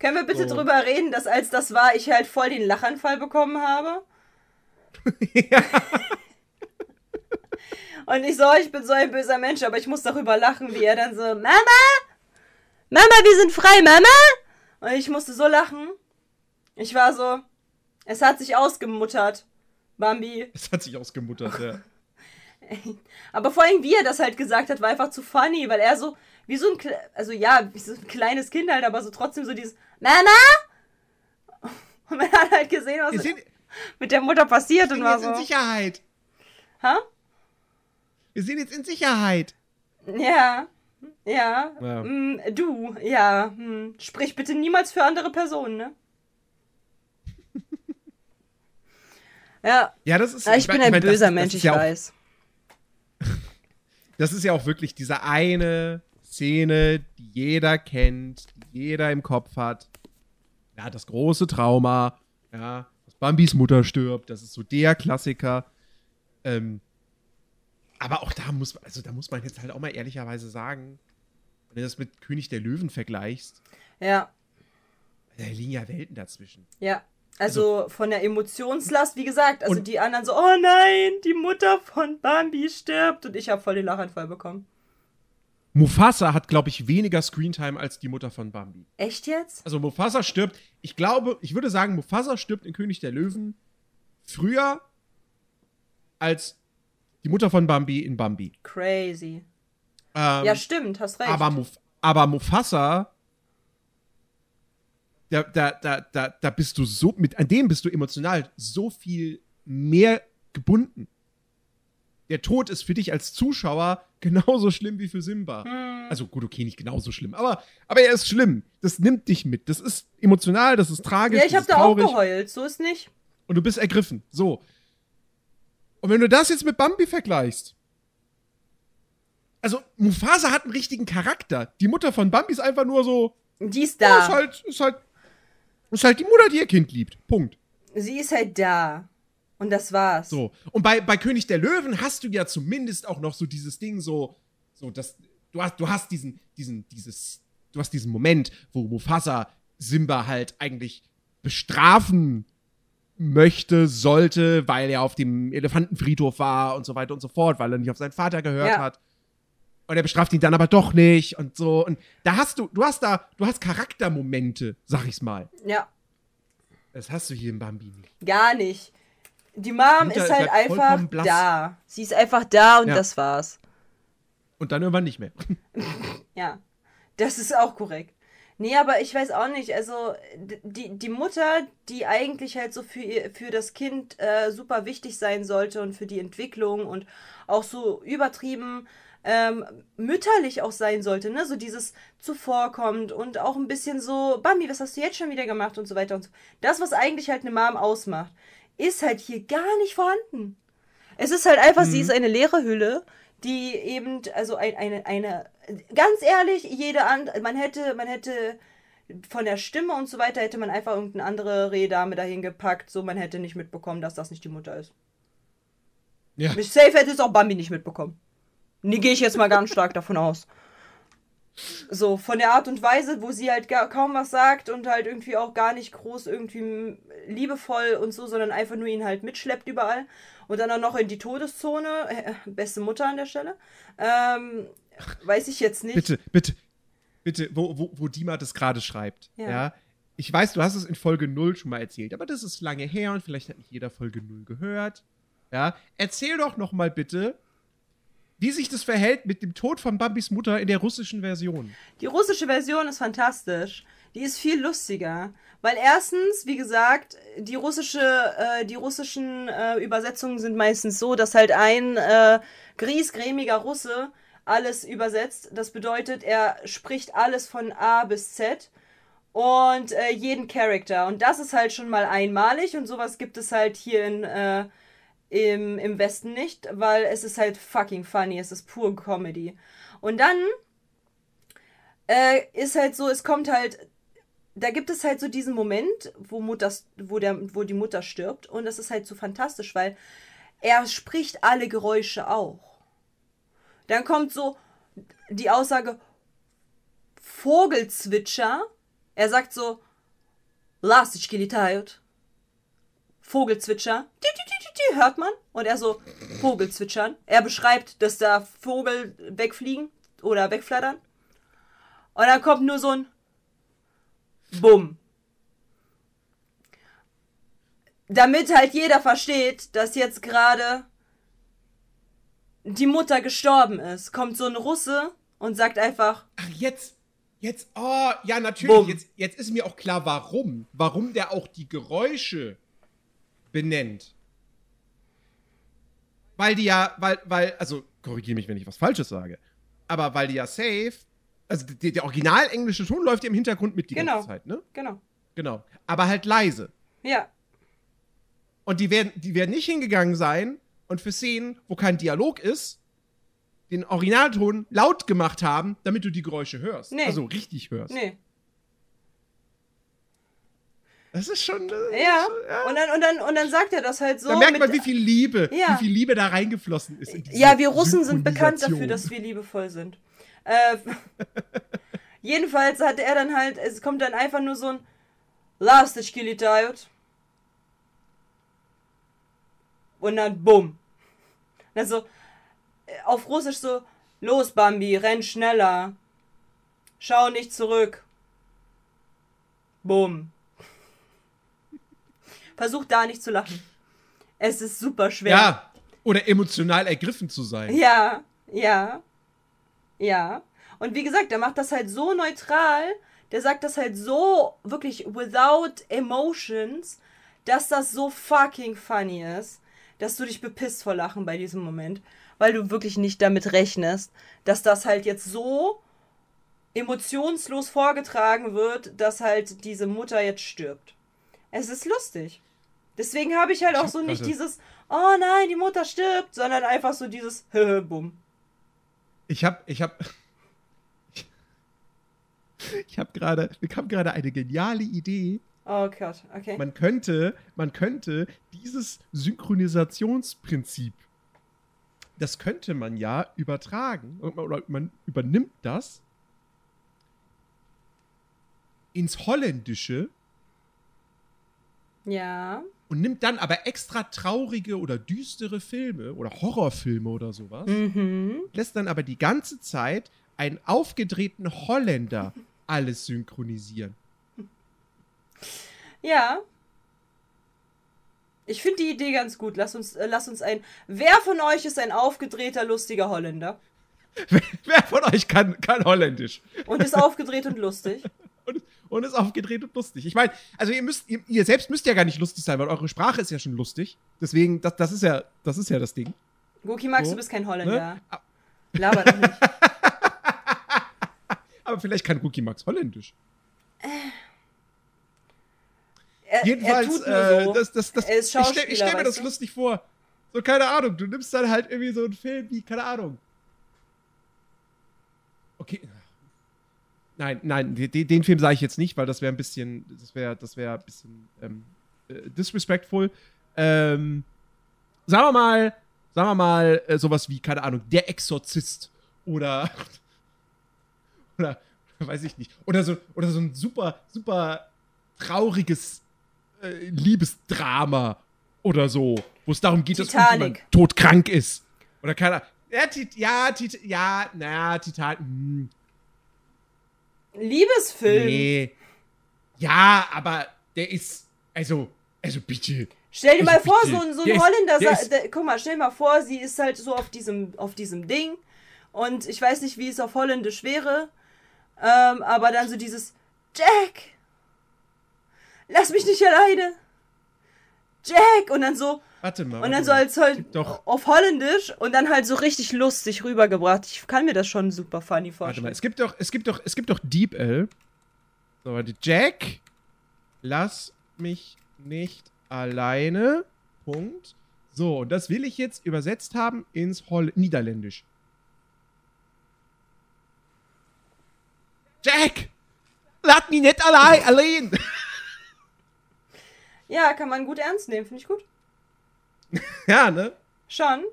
B: Können wir bitte
A: So.
B: drüber reden, dass als das war, ich halt voll den Lachanfall bekommen habe? Und ich so, ich bin so ein böser Mensch, aber ich muss darüber lachen, wie er dann so, Mama! Mama, wir sind frei, Mama! Und ich musste so lachen. Ich war so, es hat sich ausgemuttert, Bambi.
A: Es hat sich ausgemuttert, ja.
B: Aber vor allem, wie er das halt gesagt hat, war einfach zu funny, weil er so, wie so ein, Kle- also ja, wie so ein kleines Kind halt, aber so trotzdem so dieses, Mama! Und man hat halt gesehen, was mit der Mutter passiert und war
A: jetzt in
B: so,
A: Sicherheit.
B: ha?
A: Wir sind jetzt in Sicherheit.
B: Ja, ja,
A: Ja.
B: mm, du, ja, hm. sprich bitte niemals für andere Personen, ne? ja,
A: Ja, das ist.
B: ja, ich bin
A: mein-
B: ein
A: das-
B: böser
A: das
B: Mensch,
A: ist
B: ich
A: ja auch,
B: weiß.
A: Das ist ja auch wirklich diese eine Szene, die jeder kennt, die jeder im Kopf hat. Ja, das große Trauma. Ja, dass Bambis Mutter stirbt. Das ist so der Klassiker. Ähm, aber auch da muss, also da muss man jetzt halt auch mal ehrlicherweise sagen, wenn du das mit König der Löwen vergleichst,
B: Ja,
A: da liegen ja Welten dazwischen.
B: ja. Also, von der Emotionslast, wie gesagt, also die anderen so, oh nein, die Mutter von Bambi stirbt und ich habe voll den Lachanfall bekommen.
A: Mufasa hat, glaube ich, weniger Screentime als die Mutter von Bambi.
B: Echt jetzt?
A: Also Mufasa stirbt, ich glaube, ich würde sagen, Mufasa stirbt in König der Löwen früher als die Mutter von Bambi in Bambi.
B: Crazy.
A: Ähm,
B: ja, stimmt, hast recht.
A: aber, Muf aber Mufasa, da, da, da, da, da bist du so, mit, an dem bist du emotional so viel mehr gebunden. Der Tod ist für dich als Zuschauer genauso schlimm wie für Simba.
B: Hm.
A: Also gut, okay, nicht genauso schlimm, aber, aber er ist schlimm. Das nimmt dich mit. Das ist emotional, das ist tragisch.
B: ja, ich habe da auch geheult, so ist nicht.
A: und du bist ergriffen. So. Und wenn du das jetzt mit Bambi vergleichst. Also, Mufasa hat einen richtigen Charakter. Die Mutter von Bambi ist einfach nur so.
B: Die ist
A: Ja, ist
B: da.
A: halt, ist halt. Ist halt die Mutter, die ihr Kind liebt. Punkt.
B: Sie ist halt da. Und das war's.
A: So. Und bei, bei König der Löwen hast du ja zumindest auch noch so dieses Ding, so, so, das, du hast, du hast diesen, diesen, dieses, du hast diesen Moment, wo Mufasa Simba halt eigentlich bestrafen möchte, sollte, weil er auf dem Elefantenfriedhof war und so weiter und so fort, weil er nicht auf seinen Vater gehört
B: Ja.
A: hat. Und er bestraft ihn dann aber doch nicht und so. Und da hast du, du hast da, du hast Charaktermomente, sag ich's mal.
B: Ja,
A: Das hast du hier in Bambi nicht.
B: gar nicht. Die Mom
A: Mutter
B: ist halt
A: bleibt
B: einfach da. Sie ist einfach da und
A: Ja.
B: das war's.
A: Und dann irgendwann nicht mehr.
B: Ja, das ist auch korrekt. Nee, aber ich weiß auch nicht, also die, die Mutter, die eigentlich halt so für, ihr, für das Kind äh, super wichtig sein sollte und für die Entwicklung und auch so übertrieben ähm, mütterlich auch sein sollte, ne? So dieses zuvorkommt und auch ein bisschen so, Bambi, was hast du jetzt schon wieder gemacht und so weiter und so. Das, was eigentlich halt eine Mom ausmacht, ist halt hier gar nicht vorhanden. Es ist halt einfach, sie ist eine leere Hülle, die eben, also ein, eine, eine, ganz ehrlich, jede andere, man hätte, man hätte von der Stimme und so weiter, hätte man einfach irgendeine andere Rehdame dahin gepackt, so man hätte nicht mitbekommen, dass das nicht die Mutter ist.
A: Ja.
B: Mit Safe hätte es auch Bambi nicht mitbekommen. Nee, gehe ich jetzt mal ganz stark davon aus. So, von der Art und Weise, wo sie halt gar, kaum was sagt und halt irgendwie auch gar nicht groß irgendwie liebevoll und so, sondern einfach nur ihn halt mitschleppt überall. Und dann auch noch in die Todeszone. Äh, beste Mutter an der Stelle. Ähm, weiß ich jetzt nicht.
A: Bitte, bitte, bitte, wo, wo, wo Dima das gerade schreibt.
B: Ja.
A: Ja. Ich weiß, du hast es in Folge 0 schon mal erzählt, aber das ist lange her und vielleicht hat nicht jeder Folge 0 gehört. Ja. Erzähl doch noch mal bitte, wie sich das verhält mit dem Tod von Bambis Mutter in der russischen Version.
B: Die russische Version ist fantastisch. Die ist viel lustiger. Weil erstens, wie gesagt, die russische, äh, die russischen äh, Übersetzungen sind meistens so, dass halt ein äh, griesgrämiger Russe alles übersetzt. Das bedeutet, er spricht alles von A bis Z und äh, jeden Charakter. Und das ist halt schon mal einmalig und sowas gibt es halt hier in, äh, im, im Westen nicht, weil es ist halt fucking funny, es ist pure Comedy. Und dann äh, ist halt so, es kommt halt, da gibt es halt so diesen Moment, wo, Mutters, wo, der, wo die Mutter stirbt und das ist halt so fantastisch, weil er spricht alle Geräusche auch. Dann kommt so die Aussage Vogelzwitscher. Er sagt so Lasichki litayut. Vogelzwitscher. Hört man? Und er so Vogelzwitschern. Er beschreibt, dass da Vogel wegfliegen oder wegflattern. Und dann kommt nur so ein Bumm. Damit halt jeder versteht, dass jetzt gerade die Mutter gestorben ist, kommt so ein Russe und sagt einfach,
A: Ach, jetzt, jetzt, oh, ja, natürlich,
B: Bumm.
A: jetzt, jetzt ist mir auch klar, warum. Warum der auch die Geräusche benennt. Weil die ja, weil, weil, also, korrigiere mich, wenn ich was Falsches sage, aber weil die ja safe, also der, der original englische Ton läuft ja im Hintergrund mit die
B: Genau.
A: ganze Zeit, ne?
B: genau.
A: Genau. Aber halt leise.
B: Ja,
A: Und die werden, die werden nicht hingegangen sein und für Szenen, wo kein Dialog ist, den Originalton laut gemacht haben, damit du die Geräusche hörst.
B: Nee.
A: Also richtig hörst.
B: Nee.
A: Das ist schon. Das
B: ja.
A: Ist ja.
B: Und, dann, und, dann, und dann sagt er das halt so.
A: Da merkt man, wie viel Liebe,
B: ja.
A: wie viel Liebe da reingeflossen ist.
B: ja, wir Russen sind bekannt dafür, dass wir liebevoll sind. Äh, jedenfalls hat er dann halt, es kommt dann einfach nur so ein Lastashkilitayot. Und dann bumm. Also äh, auf Russisch so Los, Bambi, renn schneller. Schau nicht zurück. Bumm. Versuch da nicht zu lachen. Es ist super schwer.
A: Ja. Oder emotional ergriffen zu sein.
B: Ja, ja, ja. Und wie gesagt, der macht das halt so neutral, der sagt das halt so wirklich without emotions, dass das so fucking funny ist, dass du dich bepisst vor Lachen bei diesem Moment, weil du wirklich nicht damit rechnest, dass das halt jetzt so emotionslos vorgetragen wird, dass halt diese Mutter jetzt stirbt. Es ist lustig. Deswegen habe ich halt auch so nicht dieses, oh nein, die Mutter stirbt, sondern einfach so dieses, bumm.
A: Ich hab, ich hab, ich hab gerade, mir kam gerade eine geniale Idee.
B: Oh Gott, okay.
A: Man könnte, man könnte dieses Synchronisationsprinzip, das könnte man ja übertragen, oder man übernimmt das ins Holländische
B: ja.
A: und nimmt dann aber extra traurige oder düstere Filme oder Horrorfilme oder sowas,
B: Mhm.
A: lässt dann aber die ganze Zeit einen aufgedrehten Holländer alles synchronisieren.
B: Ja. Ich finde die Idee ganz gut. Lass uns, äh, lass uns ein. Wer von euch ist ein aufgedrehter, lustiger Holländer?
A: Wer von euch kann, kann Holländisch?
B: Und ist aufgedreht und lustig?
A: Und, und ist aufgedreht und lustig. Ich meine, also ihr müsst, ihr, ihr selbst müsst ja gar nicht lustig sein, weil eure Sprache ist ja schon lustig. Deswegen, das, das ist ja, das ist ja das Ding.
B: Guki Max,
A: So,
B: du bist kein
A: Ne?
B: Holländer.
A: A-
B: Laber doch nicht.
A: Aber vielleicht kann Rookie Max Holländisch.
B: Er,
A: Jedenfalls,
B: er
A: äh,
B: so.
A: das, das, das,
B: ist
A: ich stelle stell mir das
B: du?
A: lustig vor. So, keine Ahnung, du nimmst dann halt irgendwie so einen Film wie, keine Ahnung. Okay. Nein, nein, den, den Film sage ich jetzt nicht, weil das wäre ein bisschen, das wäre, das wäre ein bisschen ähm, äh, disrespectful. Ähm, sagen wir mal, sagen wir mal, äh, sowas wie, keine Ahnung, Der Exorzist oder oder weiß ich nicht, oder so oder so ein super super trauriges äh, Liebesdrama oder so, wo es darum geht, dass
B: Titanic.
A: irgendjemand todkrank ist oder keine Ahnung. Ja, Tit ja, Tit ja, na, Titan. Hm,
B: Liebesfilm.
A: nee. Ja, aber der ist also also bitte.
B: Stell dir
A: Also
B: mal vor,
A: bitte.
B: so ein, so
A: Der
B: ein
A: ist-
B: Holländer,
A: der
B: sa-
A: ist-
B: der, guck mal, stell dir mal vor, sie ist halt so auf diesem, auf diesem Ding und ich weiß nicht, wie es auf Holländisch wäre, ähm, aber dann so dieses Jack, lass mich nicht alleine, Jack und dann so
A: Warte mal.
B: und dann
A: warte
B: so als halt
A: doch-
B: auf Holländisch und dann halt so richtig lustig rübergebracht. Ich kann mir das schon super funny
A: Warte
B: vorstellen.
A: mal, es gibt doch, es gibt doch, es gibt doch Deep L. So, warte. Jack, lass mich nicht alleine. Punkt. So, und das will ich jetzt übersetzt haben ins Holl Niederländisch. Jack! Lass mich nicht allein! allein.
B: Ja, kann man gut ernst nehmen, finde ich gut.
A: ja, ne?
B: Schon.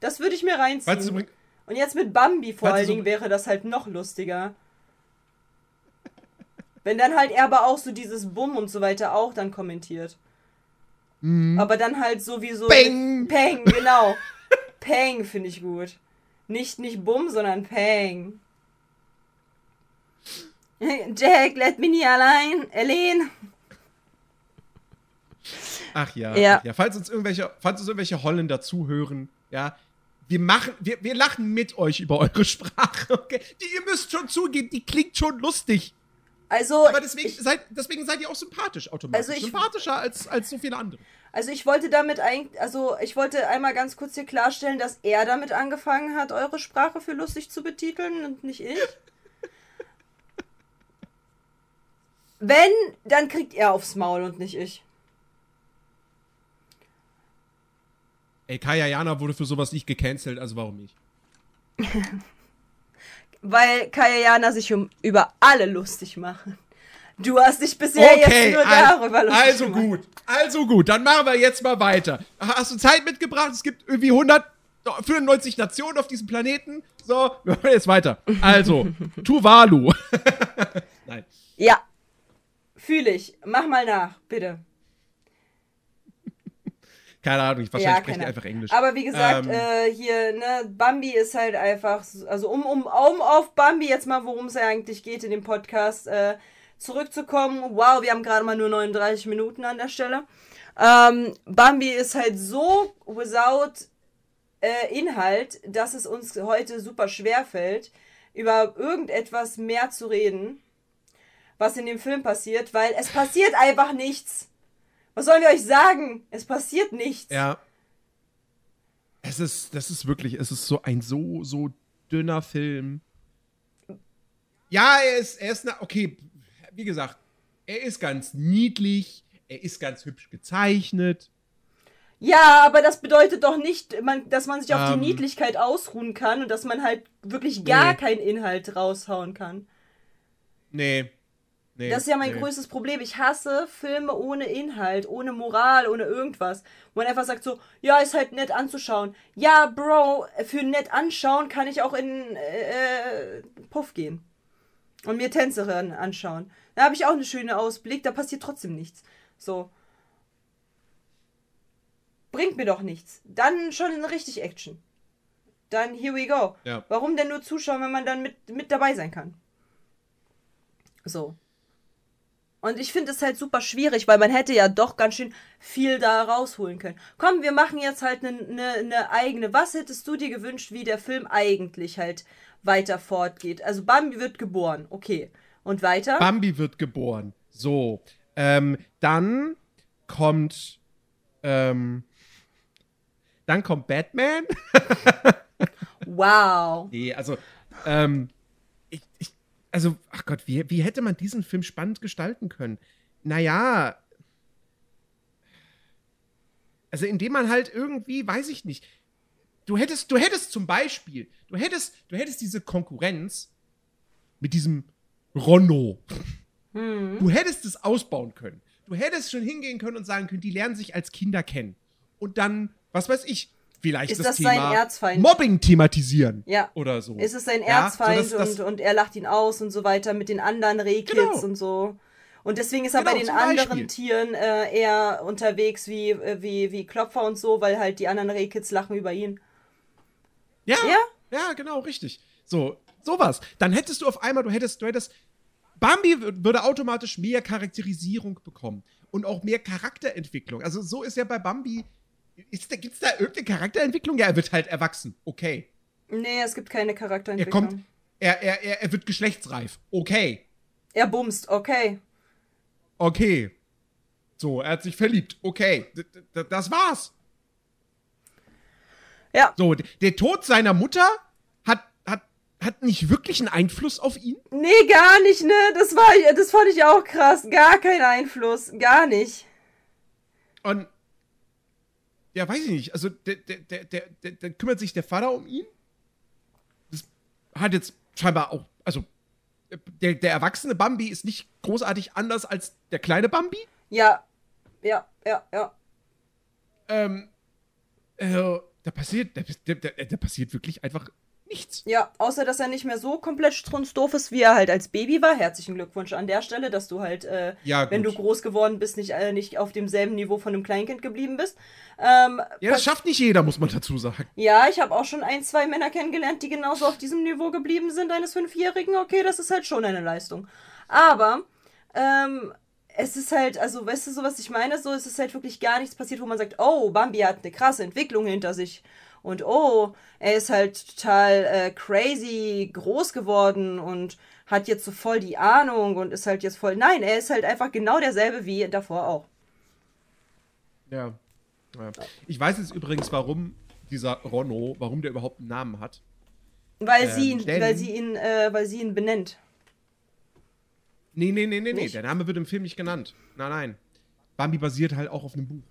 B: Das würde ich mir reinziehen.
A: Falls du
B: Und jetzt mit Bambi vor allen Dingen wäre das halt noch lustiger. Wenn dann halt er aber auch so dieses Bumm und so weiter auch dann kommentiert. Aber dann halt so wie so.
A: Peng.
B: Peng, genau. Peng finde ich gut. Nicht, nicht Bumm, sondern Peng. Jack, let me nie allein. Elaine.
A: Ach ja,
B: Ja.
A: Ach ja. Falls uns irgendwelche, falls uns irgendwelche Holländer zuhören, ja, wir machen, wir, wir lachen mit euch über eure Sprache, okay? Die, ihr müsst schon zugeben, die klingt schon lustig.
B: Also,
A: Aber deswegen,
B: ich,
A: seid, deswegen seid ihr auch sympathisch automatisch.
B: Also ich-
A: Sympathischer als, als so viele andere.
B: also ich wollte damit eigentlich, also ich wollte einmal ganz kurz hier klarstellen, dass er damit angefangen hat, eure Sprache für lustig zu betiteln und nicht ich. Wenn, dann kriegt er aufs Maul und nicht ich.
A: Ey, Kaya Jana wurde für sowas nicht gecancelt, also warum nicht?
B: Weil Kayana sich um über alle lustig machen. Du hast dich bisher jetzt nur
A: al-
B: darüber lustig
A: also
B: gemacht.
A: gut, also gut, dann machen wir jetzt mal weiter. Hast du Zeit mitgebracht? Es gibt irgendwie 194 Nationen auf diesem Planeten. So, wir machen jetzt weiter. Also, Tuvalu. Nein.
B: Ja. Fühle ich. Mach mal nach, bitte.
A: Keine Ahnung, ich wahrscheinlich
B: Ja,
A: spreche
B: keine
A: einfach Englisch.
B: Aber wie gesagt,
A: Ähm,
B: äh, hier, ne, Bambi ist halt einfach, also um, um, um auf Bambi jetzt mal, worum es eigentlich geht in dem Podcast, äh, zurückzukommen. Wow, wir haben gerade mal nur 39 Minuten an der Stelle. Ähm, Bambi ist halt so without äh, Inhalt, dass es uns heute super schwer fällt, über irgendetwas mehr zu reden, was in dem Film passiert, weil es passiert einfach nichts. Was sollen wir euch sagen? Es passiert nichts.
A: Ja. Es ist, das ist wirklich, es ist so ein so, so dünner Film. Ja, er ist, er ist, na, okay, wie gesagt, er ist ganz niedlich, er ist ganz hübsch gezeichnet.
B: Ja, aber das bedeutet doch nicht, man, dass man sich auf
A: Ähm.
B: die Niedlichkeit ausruhen kann und dass man halt wirklich gar
A: Nee.
B: keinen Inhalt raushauen kann.
A: Nee. Nee
B: Das ist ja mein
A: nee.
B: größtes Problem. Ich hasse Filme ohne Inhalt, ohne Moral, ohne irgendwas. Wo man einfach sagt so, ja, ist halt nett anzuschauen. Ja, Bro, für nett anschauen kann ich auch in äh, äh, Puff gehen. Und mir Tänzerinnen anschauen. Da habe ich auch einen schönen Ausblick, da passiert trotzdem nichts. So. Bringt mir doch nichts. Dann schon richtig Action. Dann here we go.
A: Ja.
B: Warum denn nur zuschauen, wenn man dann mit, mit dabei sein kann? So. Und ich finde es halt super schwierig, weil man hätte ja doch ganz schön viel da rausholen können. Komm, wir machen jetzt halt eine ne, ne eigene. Was hättest du dir gewünscht, wie der Film eigentlich halt weiter fortgeht? Also Bambi wird geboren, okay. Und weiter?
A: Bambi wird geboren. So. Ähm, dann kommt. Ähm, dann kommt Batman.
B: Wow.
A: Nee, also, ähm, also, ach Gott, wie, wie hätte man diesen Film spannend gestalten können? Naja, also indem man halt irgendwie, weiß ich nicht, du hättest, du hättest zum Beispiel, du hättest, du hättest diese Konkurrenz mit diesem Ronno. Du hättest es ausbauen können. Du hättest schon hingehen können und sagen können, die lernen sich als Kinder kennen. Und dann, was weiß ich, vielleicht
B: Ist
A: das,
B: das sein
A: Thema
B: Erzfeind?
A: Mobbing thematisieren.
B: Ja.
A: Oder so.
B: Ist es sein
A: Ja,
B: Erzfeind
A: so dass- das-
B: und, und er lacht ihn aus und so weiter mit den anderen Rehkids
A: Genau.
B: und so. Und deswegen ist er bei
A: Genau,
B: den
A: zum
B: anderen. Tieren äh, eher unterwegs wie, äh, wie, wie Klopfer und so, weil halt die anderen Rehkids lachen über ihn.
A: Ja,
B: Ja?
A: ja, genau, richtig. So, sowas. Dann hättest du auf einmal, du hättest, du hättest, Bambi wür- würde automatisch mehr Charakterisierung bekommen und auch mehr Charakterentwicklung. Also so ist ja bei Bambi, ist da, gibt's da irgendeine Charakterentwicklung? Ja, er wird halt erwachsen. Okay.
B: Nee, es gibt keine
A: Er
B: Charakterentwicklung.
A: kommt, er, er, er, er wird geschlechtsreif. Okay.
B: Er bumst, okay.
A: Okay. So, er hat sich verliebt. Okay. D das war's.
B: Ja.
A: So, der Tod seiner Mutter hat, hat, hat nicht wirklich einen Einfluss auf ihn.
B: Nee, gar nicht, ne? Das war das fand ich auch krass. Gar kein Einfluss. Gar nicht.
A: Und ja, weiß ich nicht. Also, der, der, der, der, der, der kümmert sich der Vater um ihn. Das hat jetzt scheinbar auch, also, der, der erwachsene Bambi ist nicht großartig anders als der kleine Bambi.
B: Ja. Ja, ja, ja.
A: Ähm, äh, da passiert, da, da, da, da passiert wirklich einfach nichts.
B: Ja, außer dass er nicht mehr so komplett strunzdoof ist, wie er halt als Baby war. Herzlichen Glückwunsch an der Stelle, dass du halt, äh,
A: Ja,
B: wenn du groß geworden bist, nicht, äh, nicht auf demselben Niveau von einem Kleinkind geblieben bist. Ähm,
A: Ja, das schafft nicht jeder, muss man dazu sagen.
B: ja, ich habe auch schon ein, zwei Männer kennengelernt, die genauso auf diesem Niveau geblieben sind eines Fünfjährigen. Okay, das ist halt schon eine Leistung. Aber, ähm, es ist halt, also, weißt du so, was ich meine? So, es ist halt wirklich gar nichts passiert, wo man sagt, oh, Bambi hat eine krasse Entwicklung hinter sich. Und oh, er ist halt total äh, crazy groß geworden und hat jetzt so voll die Ahnung und ist halt jetzt voll. Nein, er ist halt einfach genau derselbe wie davor auch.
A: Ja. ja. Ich weiß jetzt übrigens, warum dieser Ronno, warum der überhaupt einen Namen hat.
B: Weil
A: Ähm,
B: sie ihn, weil sie ihn, äh, weil sie ihn benennt.
A: Nee, nee, nee, nee, nee. Der Name wird im Film nicht genannt. Nein, nein. Bambi basiert halt auch auf einem Buch.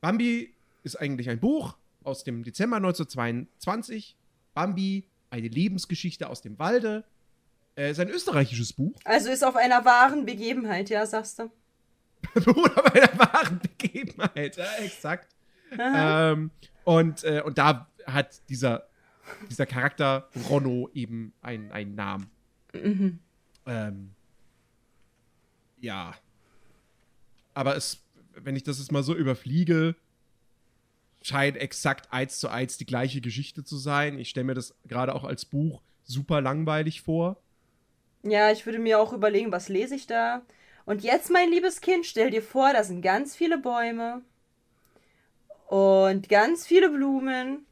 A: Bambi ist eigentlich ein Buch aus dem Dezember 1922. Bambi, eine Lebensgeschichte aus dem Walde. Äh, ist ein österreichisches Buch.
B: Also ist auf einer wahren Begebenheit, ja, sagst du.
A: Oder bei der wahren Begebenheit, ja, exakt. Ähm, und, äh, und da hat dieser, dieser Charakter Ronno eben einen, einen Namen. Ähm, ja. Aber es wenn ich das jetzt mal so überfliege, scheint exakt eins zu eins die gleiche Geschichte zu sein. Ich stelle mir das gerade auch als Buch super langweilig vor.
B: Ja, ich würde mir auch überlegen, was lese ich da? Und jetzt, mein liebes Kind, stell dir vor, da sind ganz viele Bäume und ganz viele Blumen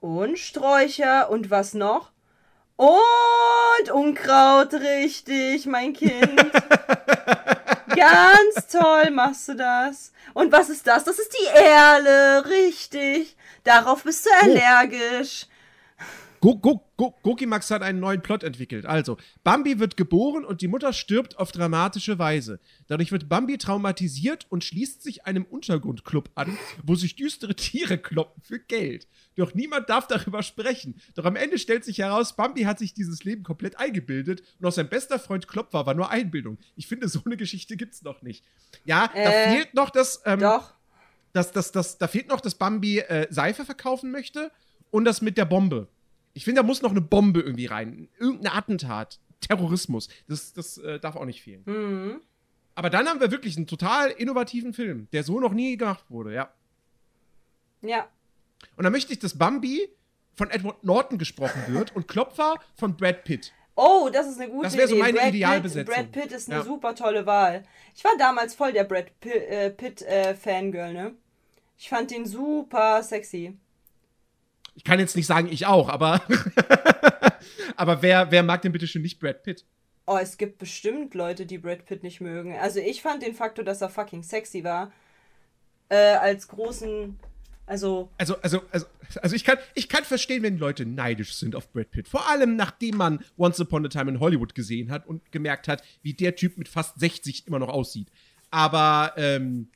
B: und Sträucher und was noch? Und Unkraut, richtig, mein Kind. Ganz toll machst du das. Und was ist das? Das ist die Erle, richtig. Darauf bist du allergisch.
A: Go Go Go Gokimax hat einen neuen Plot entwickelt. Also, Bambi wird geboren und die Mutter stirbt auf dramatische Weise. Dadurch wird Bambi traumatisiert und schließt sich einem Untergrundclub an, wo sich düstere Tiere kloppen für Geld. Doch niemand darf darüber sprechen. Doch am Ende stellt sich heraus, Bambi hat sich dieses Leben komplett eingebildet und auch sein bester Freund Klopfer war nur Einbildung. Ich finde, so eine Geschichte gibt's noch nicht. Ja, da
B: Äh,
A: fehlt noch das, ähm,
B: Doch.
A: das, das, das, da fehlt noch, dass Bambi äh, Seife verkaufen möchte und das mit der Bombe. Ich finde, da muss noch eine Bombe irgendwie rein. Irgendein Attentat. Terrorismus. Das, das äh, darf auch nicht fehlen.
B: Mhm.
A: Aber dann haben wir wirklich einen total innovativen Film, der so noch nie gemacht wurde, ja.
B: Ja.
A: Und dann möchte ich, dass Bambi von Edward Norton gesprochen wird und Klopfer von Brad Pitt.
B: Oh, das ist eine gute
A: Das wär so
B: Idee.
A: meine
B: Brad
A: Idealbesetzung.
B: Pitt, Brad Pitt ist eine
A: Ja.
B: super tolle Wahl. Ich war damals voll der Brad Pitt, äh, Pitt äh, ne? Ich fand den super sexy.
A: Ich kann jetzt nicht sagen, ich auch, aber. aber wer, wer mag denn bitte schon nicht Brad Pitt?
B: Oh, es gibt bestimmt Leute, die Brad Pitt nicht mögen. Also ich fand den Faktor, dass er fucking sexy war, äh, als großen, also
A: Also, also, also, also ich kann, ich kann verstehen, wenn Leute neidisch sind auf Brad Pitt. Vor allem, nachdem man Once Upon a Time in Hollywood gesehen hat und gemerkt hat, wie der Typ mit fast 60 immer noch aussieht. Aber, ähm,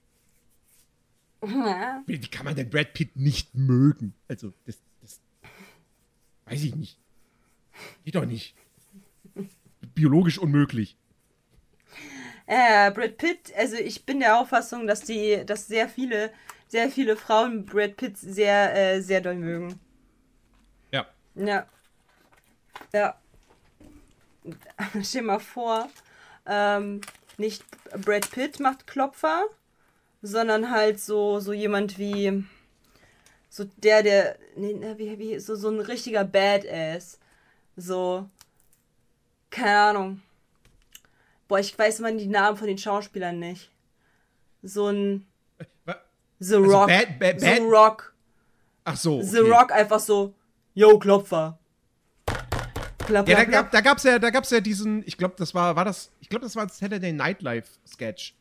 A: wie wie kann man denn Brad Pitt nicht mögen? Also, das weiß ich nicht. Geht doch nicht. Biologisch unmöglich.
B: Äh, Brad Pitt, also ich bin der Auffassung, dass die, dass sehr viele, sehr viele Frauen Brad Pitt sehr, äh, sehr doll mögen.
A: Ja.
B: Ja. Ja. Stell dir mal vor, ähm, nicht Brad Pitt macht Klopfer, sondern halt so, so jemand wie, so der, der, nee, wie, wie, so, so ein richtiger Badass. So, keine Ahnung. Boah, ich weiß immer die Namen von den Schauspielern nicht. So ein
A: Wa-
B: The
A: Also
B: Rock.
A: Bad- Bad-
B: The
A: Bad-
B: Rock.
A: Ach so.
B: The
A: okay.
B: Rock einfach so, yo, Klopfer. Bla,
A: Ja, da, gab, da gab's ja, da gab's ja diesen, ich glaube, das war, war das, ich glaube, das war ein Saturday Night Live Sketch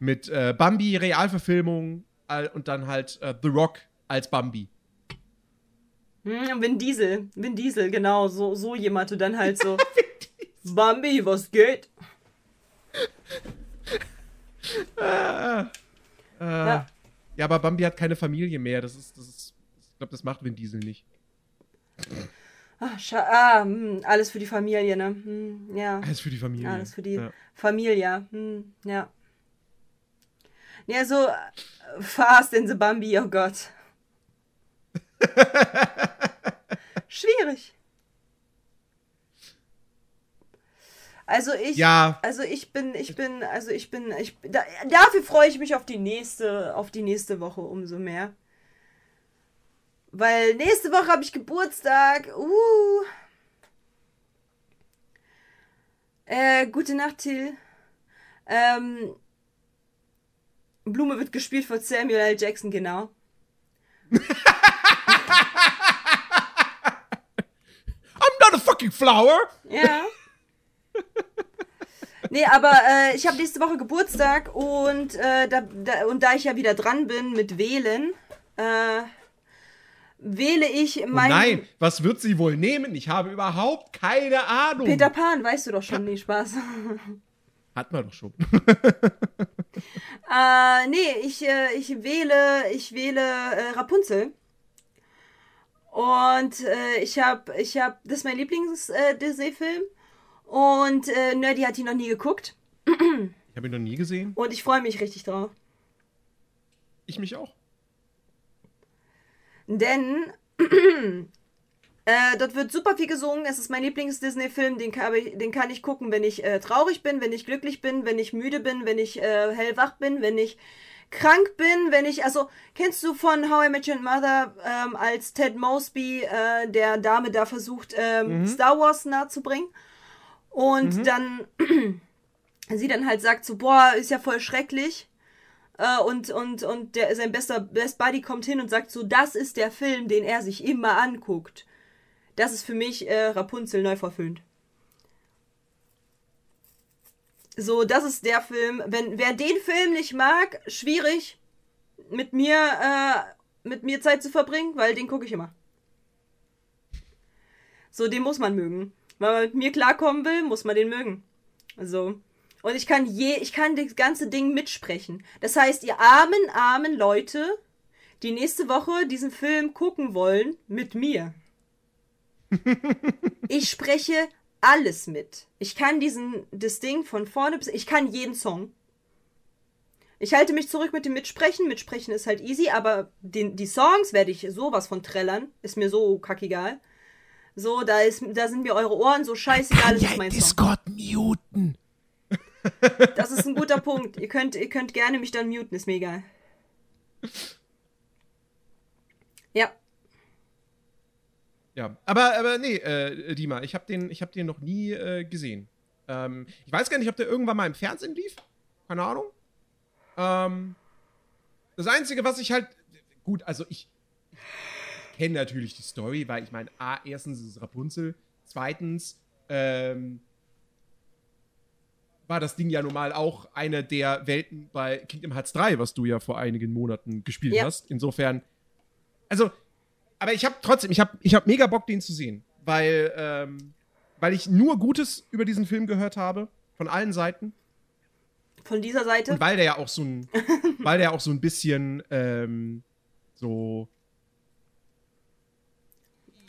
A: mit äh, Bambi Realverfilmung äh, und dann halt äh, The Rock als Bambi.
B: Hm, Vin Diesel, Vin Diesel, genau, so, so jemand und dann halt so, Bambi, was geht?
A: Äh,
B: Ja.
A: ja. aber Bambi hat keine Familie mehr. Das ist, das ist, ich glaube, das macht Vin Diesel nicht.
B: Ah, scha ah hm, alles für die Familie, ne? Hm, ja,
A: Alles für die Familie.
B: alles für die
A: Ja.
B: Familie, hm, ja. Ja, so, äh, Fast in the Bambi, oh Gott. Schwierig. Also ich,
A: Ja.
B: also ich bin, ich bin, also ich bin, ich da, dafür freue ich mich auf die nächste, auf die nächste Woche umso mehr. Weil nächste Woche habe ich Geburtstag. Uh. Äh, gute Nacht, Till. Ähm, Blume wird gespielt von Samuel L. Jackson, genau.
A: I'm not a fucking flower.
B: Ja. Nee, aber äh, ich habe nächste Woche Geburtstag und, äh, da, da, und da ich ja wieder dran bin mit Wählen, äh, wähle ich
A: Oh
B: meinen.
A: nein, was wird sie wohl nehmen? Ich habe überhaupt keine Ahnung.
B: Peter Pan, weißt du doch schon, nee, Spaß.
A: Hat man doch schon.
B: äh, nee, ich, äh, ich wähle, ich wähle äh, Rapunzel. Und äh, ich habe, ich habe, das ist mein Lieblings-Disney-Film. Und äh, Nerdy hat ihn noch nie geguckt.
A: Ich habe ihn noch nie gesehen.
B: Und ich freue mich richtig drauf.
A: Ich mich auch.
B: Denn äh, dort wird super viel gesungen. Es ist mein Lieblings-Disney-Film. Den, kann ich- den kann ich gucken, wenn ich äh, traurig bin, wenn ich glücklich bin, wenn ich müde bin, wenn ich äh, hellwach bin, wenn ich krank bin, wenn ich, also, kennst du von How I Met Your Mother, ähm, als Ted Mosby äh, der Dame da versucht, ähm, Star Wars nahezubringen? Und dann sie dann halt sagt so, boah, ist ja voll schrecklich. Äh, und und, und der, sein bester Best Buddy kommt hin und sagt so, das ist der Film, den er sich immer anguckt. Das ist für mich äh, Rapunzel neu verfilmt. So, das ist der Film. Wenn wer den Film nicht mag, schwierig mit mir äh, mit mir Zeit zu verbringen, weil den gucke ich immer. So, den muss man mögen. Wenn man mit mir klarkommen will, muss man den mögen. So. Und ich kann je, ich kann das ganze Ding mitsprechen. Das heißt, ihr armen, armen Leute, die nächste Woche diesen Film gucken wollen, mit mir. ich spreche alles mit. Ich kann diesen, das Ding von vorne bis, ich kann jeden Song. Ich halte mich zurück mit dem Mitsprechen. Mitsprechen ist halt easy, aber den, die Songs werde ich sowas von trällern. Ist mir so kackegal. So, da, ist, da sind mir eure Ohren so scheißegal, das ist mein Song.
A: Discord muten.
B: Das ist ein guter Punkt. Ihr könnt, ihr könnt gerne mich dann muten, ist mir egal. Ja.
A: Ja, aber, aber nee, äh, Dima, ich habe den, ich hab den noch nie äh, gesehen. Ähm, ich weiß gar nicht, ob der irgendwann mal im Fernsehen lief. Keine Ahnung. Ähm, das Einzige, was ich halt. Gut, also ich, ich kenne natürlich die Story, weil ich meine, A, erstens ist es Rapunzel, zweitens, ähm, war das Ding ja normal auch eine der Welten bei Kingdom Hearts 3, was du ja vor einigen Monaten gespielt
B: Ja.
A: hast. Insofern, also, aber ich habe trotzdem, ich habe ich hab mega Bock, den zu sehen, weil, ähm, weil ich nur Gutes über diesen Film gehört habe, von allen Seiten.
B: Von dieser Seite.
A: Und weil der ja auch so ein, weil der auch so ein bisschen, ähm, so,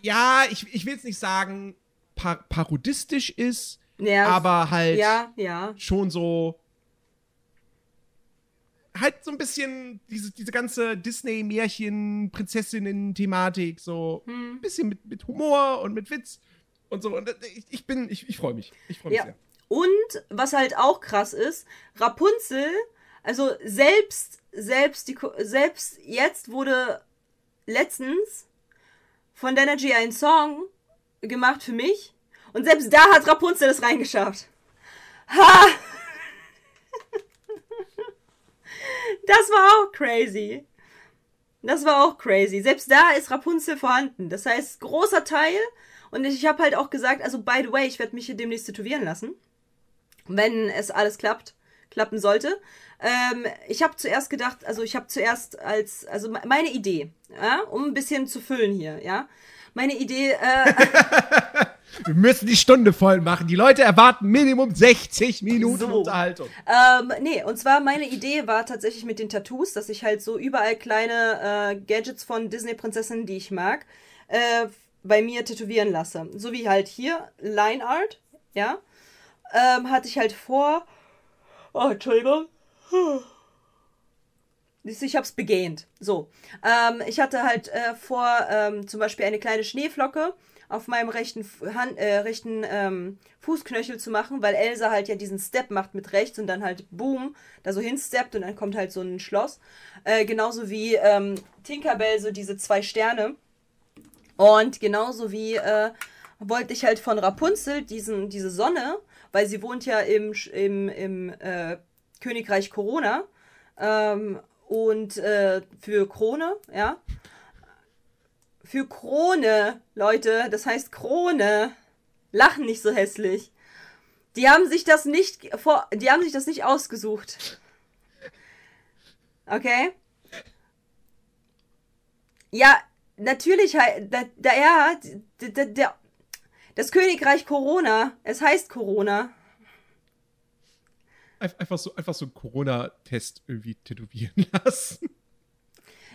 A: ja, ich, ich will jetzt nicht sagen, par parodistisch ist,
B: ja,
A: aber halt
B: Ja, ja.
A: schon so halt so ein bisschen diese, diese ganze Disney-Märchen, Prinzessinnen-Thematik, so
B: Hm.
A: ein bisschen mit, mit Humor und mit Witz und so. Und ich, ich bin, ich, ich freue mich. Ich freue mich
B: Ja.
A: sehr.
B: Und was halt auch krass ist, Rapunzel, also selbst, selbst, die, selbst jetzt wurde letztens von Danergy ein Song gemacht für mich. Und selbst da hat Rapunzel es reingeschafft. Ha! Das war auch crazy. Das war auch crazy. Selbst da ist Rapunzel vorhanden. Das heißt, großer Teil. Und ich habe halt auch gesagt, also by the way, ich werde mich hier demnächst tätowieren lassen wenn es alles klappt, klappen sollte. Ähm, ich habe zuerst gedacht, also ich habe zuerst als, also me- meine Idee, ja, um ein bisschen zu füllen hier, ja. Meine Idee, äh,
A: Wir müssen die Stunde voll machen. Die Leute erwarten Minimum 60 Minuten
B: So.
A: Unterhaltung.
B: ähm, nee, und zwar meine Idee war tatsächlich mit den Tattoos, dass ich halt so überall kleine äh, Gadgets von Disney-Prinzessinnen, die ich mag, äh, bei mir tätowieren lasse. So wie halt hier Line Art, ja. Ähm, hatte ich halt vor. Oh, Entschuldigung. Ich hab's begähnt. So. Ähm, ich hatte halt äh, vor, ähm, zum Beispiel eine kleine Schneeflocke auf meinem rechten, Hand, äh, rechten ähm, Fußknöchel zu machen, weil Elsa halt ja diesen Step macht mit rechts und dann halt boom, da so hinsteppt und dann kommt halt so ein Schloss. Äh, genauso wie ähm, Tinkerbell so diese zwei Sterne. Und genauso wie äh, wollte ich halt von Rapunzel diesen, diese Sonne, weil sie wohnt ja im, im, im äh, Königreich Corona. Ähm, und äh, für Krone, ja. Für Krone, Leute, das heißt Krone. Lachen nicht so hässlich. Die haben sich das nicht vor, die haben sich das nicht ausgesucht. Okay? Ja, natürlich, da, da ja, d- d- der, das Königreich Corona, es heißt Corona.
A: Einf- Einfach so, einfach so einen Corona-Test irgendwie tätowieren lassen.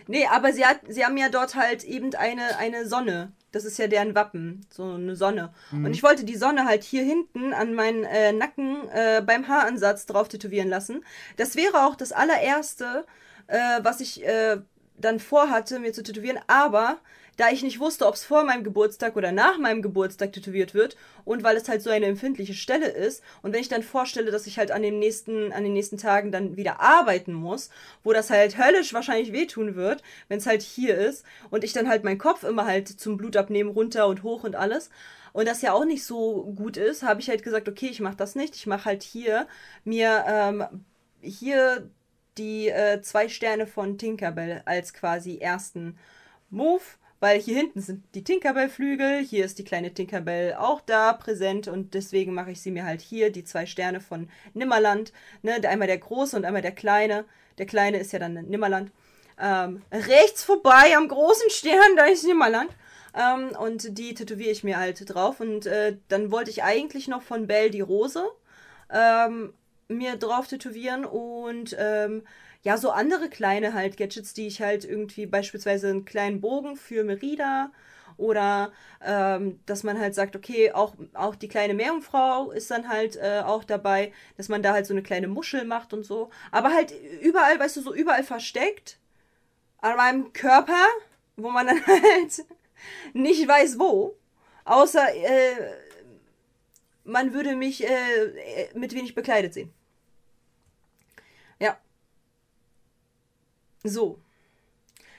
B: Nee, aber sie, hat, sie haben ja dort halt eben eine, eine Sonne. Das ist ja deren Wappen, so eine Sonne. Und ich wollte die Sonne halt hier hinten an meinen äh, Nacken äh, beim Haaransatz drauf tätowieren lassen. Das wäre auch das allererste, äh, was ich äh, dann vorhatte, mir zu tätowieren, aber da ich nicht wusste, ob es vor meinem Geburtstag oder nach meinem Geburtstag tätowiert wird und weil es halt so eine empfindliche Stelle ist und wenn ich dann vorstelle, dass ich halt an den nächsten an den nächsten Tagen dann wieder arbeiten muss, wo das halt höllisch wahrscheinlich wehtun wird, wenn es halt hier ist und ich dann halt meinen Kopf immer halt zum Blutabnehmen runter und hoch und alles und das ja auch nicht so gut ist, habe ich halt gesagt, okay, ich mache das nicht, ich mache halt hier mir ähm, hier die äh, zwei Sterne von Tinkerbell als quasi ersten Move, weil hier hinten sind die Tinkerbell-Flügel, hier ist die kleine Tinkerbell auch da präsent und deswegen mache ich sie mir halt hier, die zwei Sterne von Nimmerland, ne, einmal der große und einmal der kleine. Der kleine ist ja dann Nimmerland. Ähm, rechts vorbei am großen Stern, da ist Nimmerland. Ähm, und die tätowiere ich mir halt drauf. Und äh, dann wollte ich eigentlich noch von Belle die Rose ähm, mir drauf tätowieren und ähm, ja, so andere kleine halt Gadgets, die ich halt irgendwie beispielsweise einen kleinen Bogen für Merida oder ähm, dass man halt sagt, okay, auch, auch die kleine Meerjungfrau ist dann halt äh, auch dabei, dass man da halt so eine kleine Muschel macht und so. Aber halt überall, weißt du, so überall versteckt an meinem Körper, wo man dann halt nicht weiß wo. Außer äh, man würde mich äh, mit wenig bekleidet sehen. So.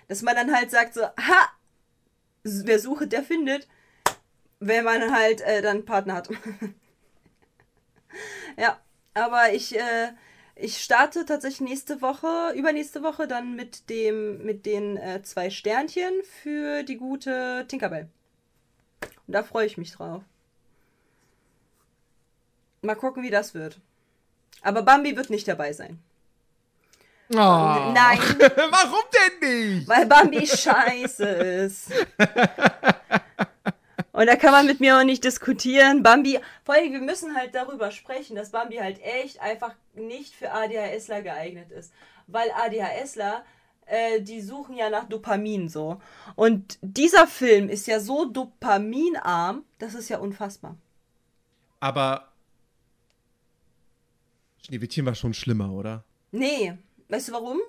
B: Dass man dann halt sagt so, ha! Wer sucht, der findet. Wenn man halt äh, dann Partner hat. ja, aber ich, äh, ich starte tatsächlich nächste Woche, übernächste Woche dann mit dem, mit den äh, zwei Sternchen für die gute Tinkerbell. Und da freue ich mich drauf. Mal gucken, wie das wird. Aber Bambi wird nicht dabei sein.
A: Oh.
B: Nein,
A: Warum denn nicht?
B: weil Bambi scheiße ist. Und da kann man mit mir auch nicht diskutieren. Bambi, vor allem, wir müssen halt darüber sprechen, dass Bambi halt echt einfach nicht für ADHSler geeignet ist. Weil ADHSler, äh, die suchen ja nach Dopamin so. Und dieser Film ist ja so dopaminarm, das ist ja unfassbar.
A: Aber Schneewittchen war schon schlimmer, oder?
B: Nee, weißt du warum?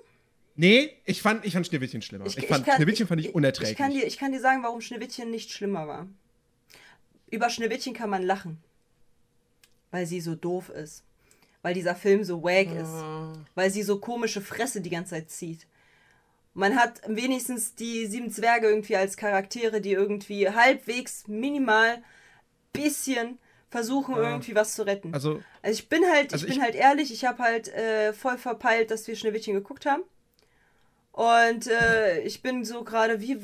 A: Nee, ich fand, ich fand Schneewittchen schlimmer. Ich, fand,
B: kann-
A: Schneewittchen fand ich unerträglich.
B: Ich kann, dir, ich kann dir sagen, warum Schneewittchen nicht schlimmer war. Über Schneewittchen kann man lachen. Weil sie so doof ist. Weil dieser Film so wack ist. Weil sie so komische Fresse die ganze Zeit zieht. Man hat wenigstens die sieben Zwerge irgendwie als Charaktere, die irgendwie halbwegs minimal bisschen versuchen,
A: Ja.
B: irgendwie was zu retten.
A: also,
B: Also ich bin halt,
A: Also
B: ich bin
A: ich-
B: halt ehrlich, ich habe halt äh, voll verpeilt, dass wir Schneewittchen geguckt haben. Und äh, ich bin so gerade wie.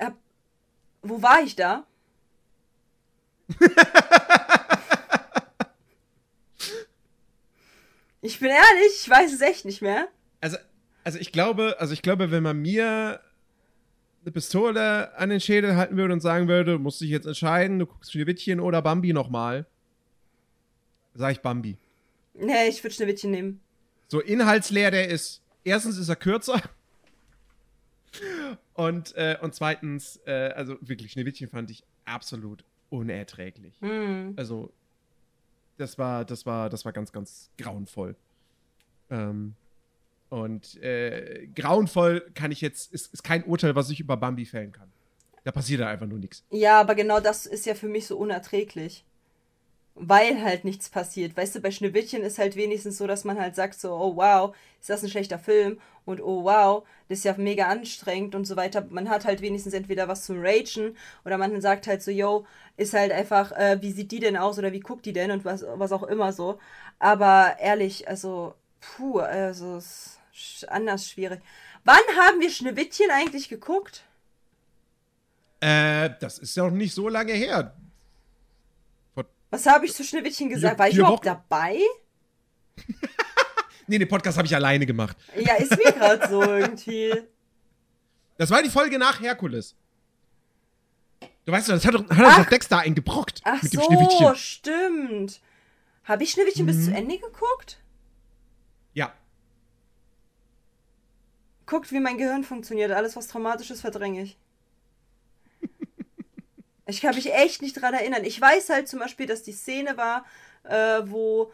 B: Hab, wo war ich da? ich bin ehrlich, ich weiß es echt nicht mehr.
A: also, also ich glaube, also ich glaube, wenn man mir eine Pistole an den Schädel halten würde und sagen würde, musst dich jetzt entscheiden, du guckst Schneewittchen oder Bambi nochmal, sag ich Bambi.
B: Nee, ich würde Schneewittchen nehmen.
A: So inhaltsleer der ist. Erstens ist er kürzer. Und, äh, und zweitens, äh, also wirklich, Schneewittchen fand ich absolut unerträglich.
B: Hm.
A: Also, das war, das war, das war ganz, ganz grauenvoll. Ähm, und äh, grauenvoll kann ich jetzt, ist, ist kein Urteil, was ich über Bambi fällen kann. Da passiert da einfach nur nichts.
B: Ja, aber genau das ist ja für mich so unerträglich. Weil halt nichts passiert. Weißt du, bei Schneewittchen ist halt wenigstens so, dass man halt sagt so, oh wow, ist das ein schlechter Film? Und oh wow, das ist ja mega anstrengend und so weiter. Man hat halt wenigstens entweder was zum Ragen oder man sagt halt so, yo, ist halt einfach, äh, wie sieht die denn aus oder wie guckt die denn und was, was auch immer so. Aber ehrlich, also, puh, also, ist anders schwierig. Wann haben wir Schneewittchen eigentlich geguckt?
A: Äh, das ist ja noch nicht so lange her.
B: Was habe ich zu Schneewittchen gesagt? War ich überhaupt
A: Wochen.
B: dabei?
A: Nee, den Podcast habe ich alleine gemacht.
B: Ja, ist mir gerade so irgendwie.
A: Das war die Folge nach Herkules. Du weißt doch, das hat doch, hat doch. Dexter eingebrockt
B: Ach
A: mit dem
B: so,
A: Schneewittchen.
B: stimmt. Habe ich Schneewittchen bis zu
A: Mhm.
B: Ende geguckt?
A: Ja.
B: Guckt, wie mein Gehirn funktioniert. Alles, was traumatisch ist, verdränge ich. Ich kann mich echt nicht dran erinnern. Ich weiß halt zum Beispiel, dass die Szene war, äh, wo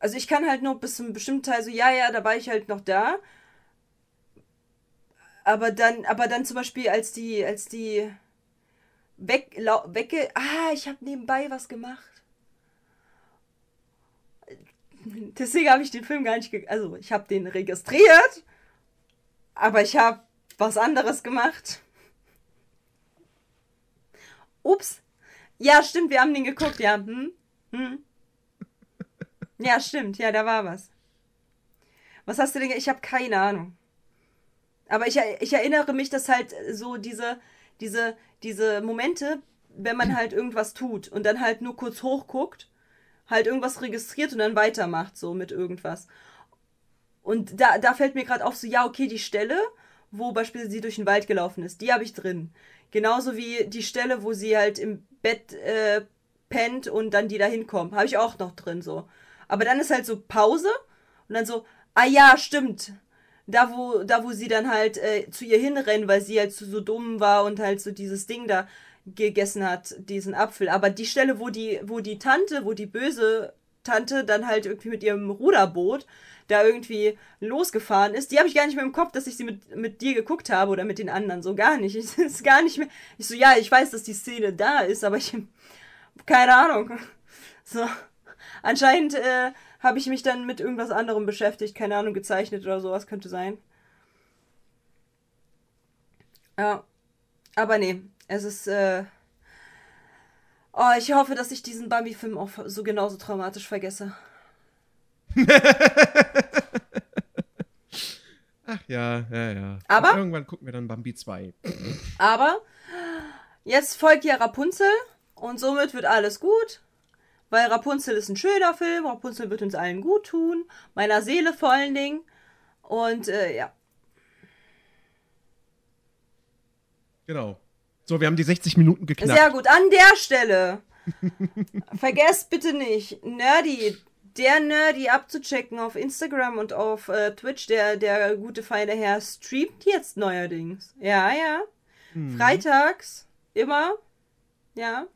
B: Also ich kann halt nur bis zu einem bestimmten Teil so, ja, ja, da war ich halt noch da. Aber dann, aber dann zum Beispiel, als die, als die weg, lau, wegge... Ah, ich habe nebenbei was gemacht. Deswegen habe ich den Film gar nicht... Ge also, ich habe den registriert, aber ich habe was anderes gemacht. Ups. Ja, stimmt, wir haben den geguckt, ja. Hm? Hm? Ja, stimmt, ja, da war was. Was hast du denn? Ich habe keine Ahnung. Aber ich, ich erinnere mich, dass halt so diese, diese, diese Momente, wenn man halt irgendwas tut und dann halt nur kurz hochguckt, halt irgendwas registriert und dann weitermacht, so mit irgendwas. Und da, da fällt mir gerade auf, so, ja, okay, die Stelle, wo beispielsweise sie durch den Wald gelaufen ist, die habe ich drin. Genauso wie die Stelle, wo sie halt im Bett äh, pennt und dann die da hinkommen. Habe ich auch noch drin, so. Aber dann ist halt so Pause und dann so, ah ja, stimmt. Da, wo, da, wo sie dann halt äh, zu ihr hinrennen, weil sie halt so, so dumm war und halt so dieses Ding da gegessen hat, diesen Apfel. Aber die Stelle, wo die, wo die Tante, wo die böse Tante dann halt irgendwie mit ihrem Ruderboot da irgendwie losgefahren ist, die habe ich gar nicht mehr im Kopf, dass ich sie mit, mit dir geguckt habe oder mit den anderen. So gar nicht. Ich, ist gar nicht mehr. Ich so, ja, ich weiß, dass die Szene da ist, aber ich. Keine Ahnung. So. Anscheinend äh, habe ich mich dann mit irgendwas anderem beschäftigt, keine Ahnung, gezeichnet oder sowas könnte sein. Ja. Aber nee, es ist. Äh... Oh, ich hoffe, dass ich diesen Bambi-Film auch so genauso traumatisch vergesse.
A: Ach ja, ja, ja.
B: Aber-
A: Und irgendwann gucken wir dann Bambi 2.
B: Aber jetzt folgt ja Rapunzel und somit wird alles gut. Weil Rapunzel ist ein schöner Film, Rapunzel wird uns allen gut tun, meiner Seele vor allen Dingen. Und äh, ja,
A: Genau. So, wir haben die 60 Minuten geknackt.
B: sehr gut. An der Stelle, vergesst bitte nicht, Nerdy, der Nerdy abzuchecken auf Instagram und auf äh, Twitch. Der, der gute feine Herr streamt jetzt neuerdings. Ja, ja. Freitags, immer. Ja.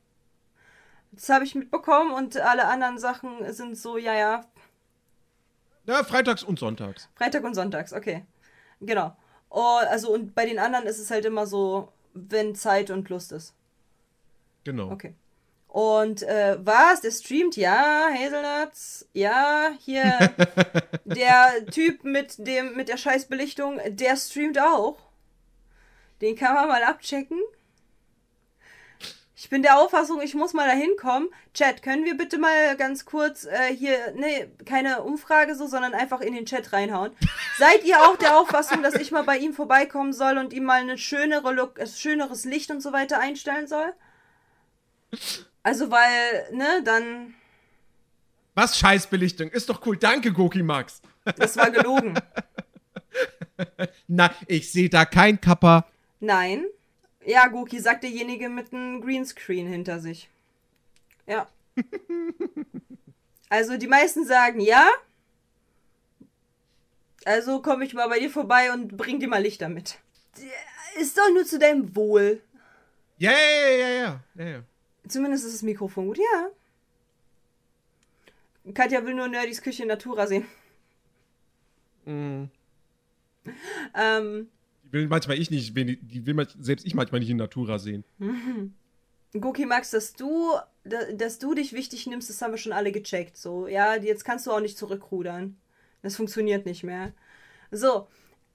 B: Das habe ich mitbekommen und alle anderen Sachen sind so, ja, ja,
A: Ja, freitags und sonntags.
B: Freitag und Sonntags, okay. Genau. Oh, also und bei den anderen ist es halt immer so, wenn Zeit und Lust ist.
A: Genau.
B: Okay. Und äh, was? Der streamt? Ja, Hazelnuts. Ja, hier der Typ mit dem mit der Scheißbelichtung, der streamt auch. Den kann man mal abchecken. Ich bin der Auffassung, ich muss mal da hinkommen. Chat, können wir bitte mal ganz kurz äh, hier, ne, keine Umfrage so, sondern einfach in den Chat reinhauen. Seid ihr auch der Auffassung, dass ich mal bei ihm vorbeikommen soll und ihm mal eine schönere Look, äh, schöneres Licht und so weiter einstellen soll? Also, weil, ne, dann,
A: Was Scheißbelichtung? Ist doch cool. Danke, Goki Max.
B: das war gelogen.
A: Na, ich sehe da kein Kappa.
B: Nein. Ja, Goki, sagt derjenige mit einem Greenscreen hinter sich. Ja. Also die meisten sagen ja. Also komme ich mal bei dir vorbei und bring dir mal Lichter mit. Ist doch nur zu deinem Wohl.
A: Ja, ja, ja, ja, ja. ja, ja.
B: Zumindest ist das Mikrofon gut, ja. Katja will nur Nerdys Küche in Natura sehen.
A: Mm.
B: Ähm,
A: will manchmal ich nicht, die will selbst ich manchmal nicht in Natura sehen.
B: Goki Max, dass du, da- dass du dich wichtig nimmst, das haben wir schon alle gecheckt. So, ja, jetzt kannst du auch nicht zurückrudern. Das funktioniert nicht mehr. So,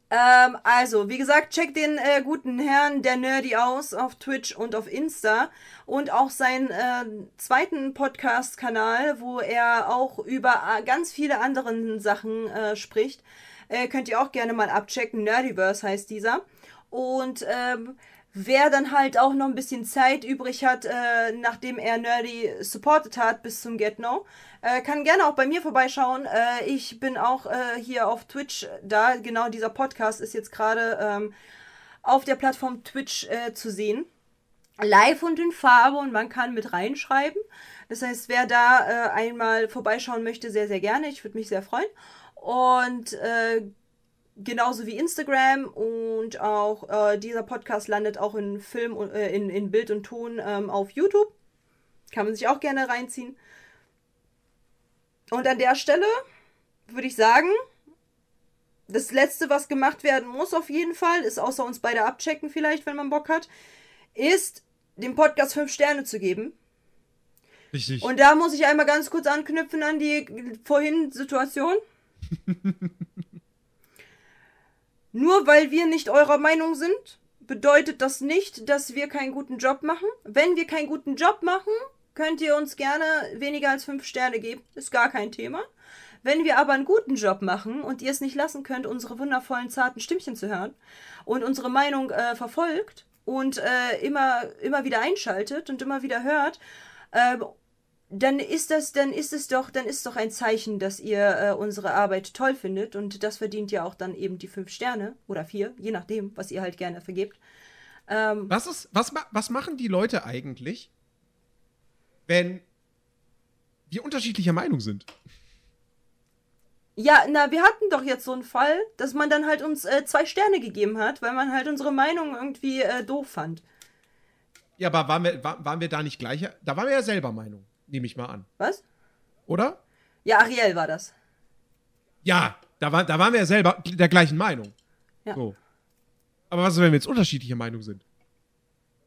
B: ähm, also, wie gesagt, check den äh, guten Herrn der Nerdy aus auf Twitch und auf Insta und auch seinen äh, zweiten Podcast-Kanal, wo er auch über äh, ganz viele andere Sachen äh, spricht. Äh, könnt ihr auch gerne mal abchecken. Nerdiverse heißt dieser. Und ähm, wer dann halt auch noch ein bisschen Zeit übrig hat, äh, nachdem er Nerdy supported hat bis zum Get No, äh, kann gerne auch bei mir vorbeischauen. Äh, ich bin auch äh, hier auf Twitch da. Genau dieser Podcast ist jetzt gerade ähm, auf der Plattform Twitch äh, zu sehen. Live und in Farbe und man kann mit reinschreiben. Das heißt, wer da äh, einmal vorbeischauen möchte, sehr, sehr gerne. Ich würde mich sehr freuen. Und äh, genauso wie Instagram und auch äh, dieser Podcast landet auch in Film und äh, in, in Bild und Ton ähm, auf YouTube. Kann man sich auch gerne reinziehen. Und an der Stelle würde ich sagen, das letzte, was gemacht werden muss, auf jeden Fall, ist außer uns beide abchecken, vielleicht, wenn man Bock hat, ist, dem Podcast fünf Sterne zu geben.
A: Richtig.
B: Und da muss ich einmal ganz kurz anknüpfen an die vorhin Situation. Nur weil wir nicht eurer Meinung sind, bedeutet das nicht, dass wir keinen guten Job machen. Wenn wir keinen guten Job machen, könnt ihr uns gerne weniger als fünf Sterne geben. Ist gar kein Thema. Wenn wir aber einen guten Job machen und ihr es nicht lassen könnt, unsere wundervollen, zarten Stimmchen zu hören und unsere Meinung äh, verfolgt und äh, immer, immer wieder einschaltet und immer wieder hört, äh, dann ist das, dann ist es doch, dann ist doch ein Zeichen, dass ihr äh, unsere Arbeit toll findet und das verdient ja auch dann eben die fünf Sterne oder vier, je nachdem, was ihr halt gerne vergebt. Ähm,
A: Was ist, was, was machen die Leute eigentlich, wenn wir unterschiedlicher Meinung sind?
B: ja, na, wir hatten doch jetzt so einen Fall, dass man dann halt uns äh, zwei Sterne gegeben hat, weil man halt unsere Meinung irgendwie äh, doof fand.
A: Ja, aber waren wir, war, waren wir da nicht gleicher? Da waren wir ja selber Meinung, nehme ich mal an.
B: Was?
A: Oder?
B: Ja, Ariel war das.
A: Ja, da, war, da waren wir ja selber der gleichen Meinung.
B: Ja.
A: So. Aber was ist, wenn wir jetzt unterschiedlicher Meinung sind?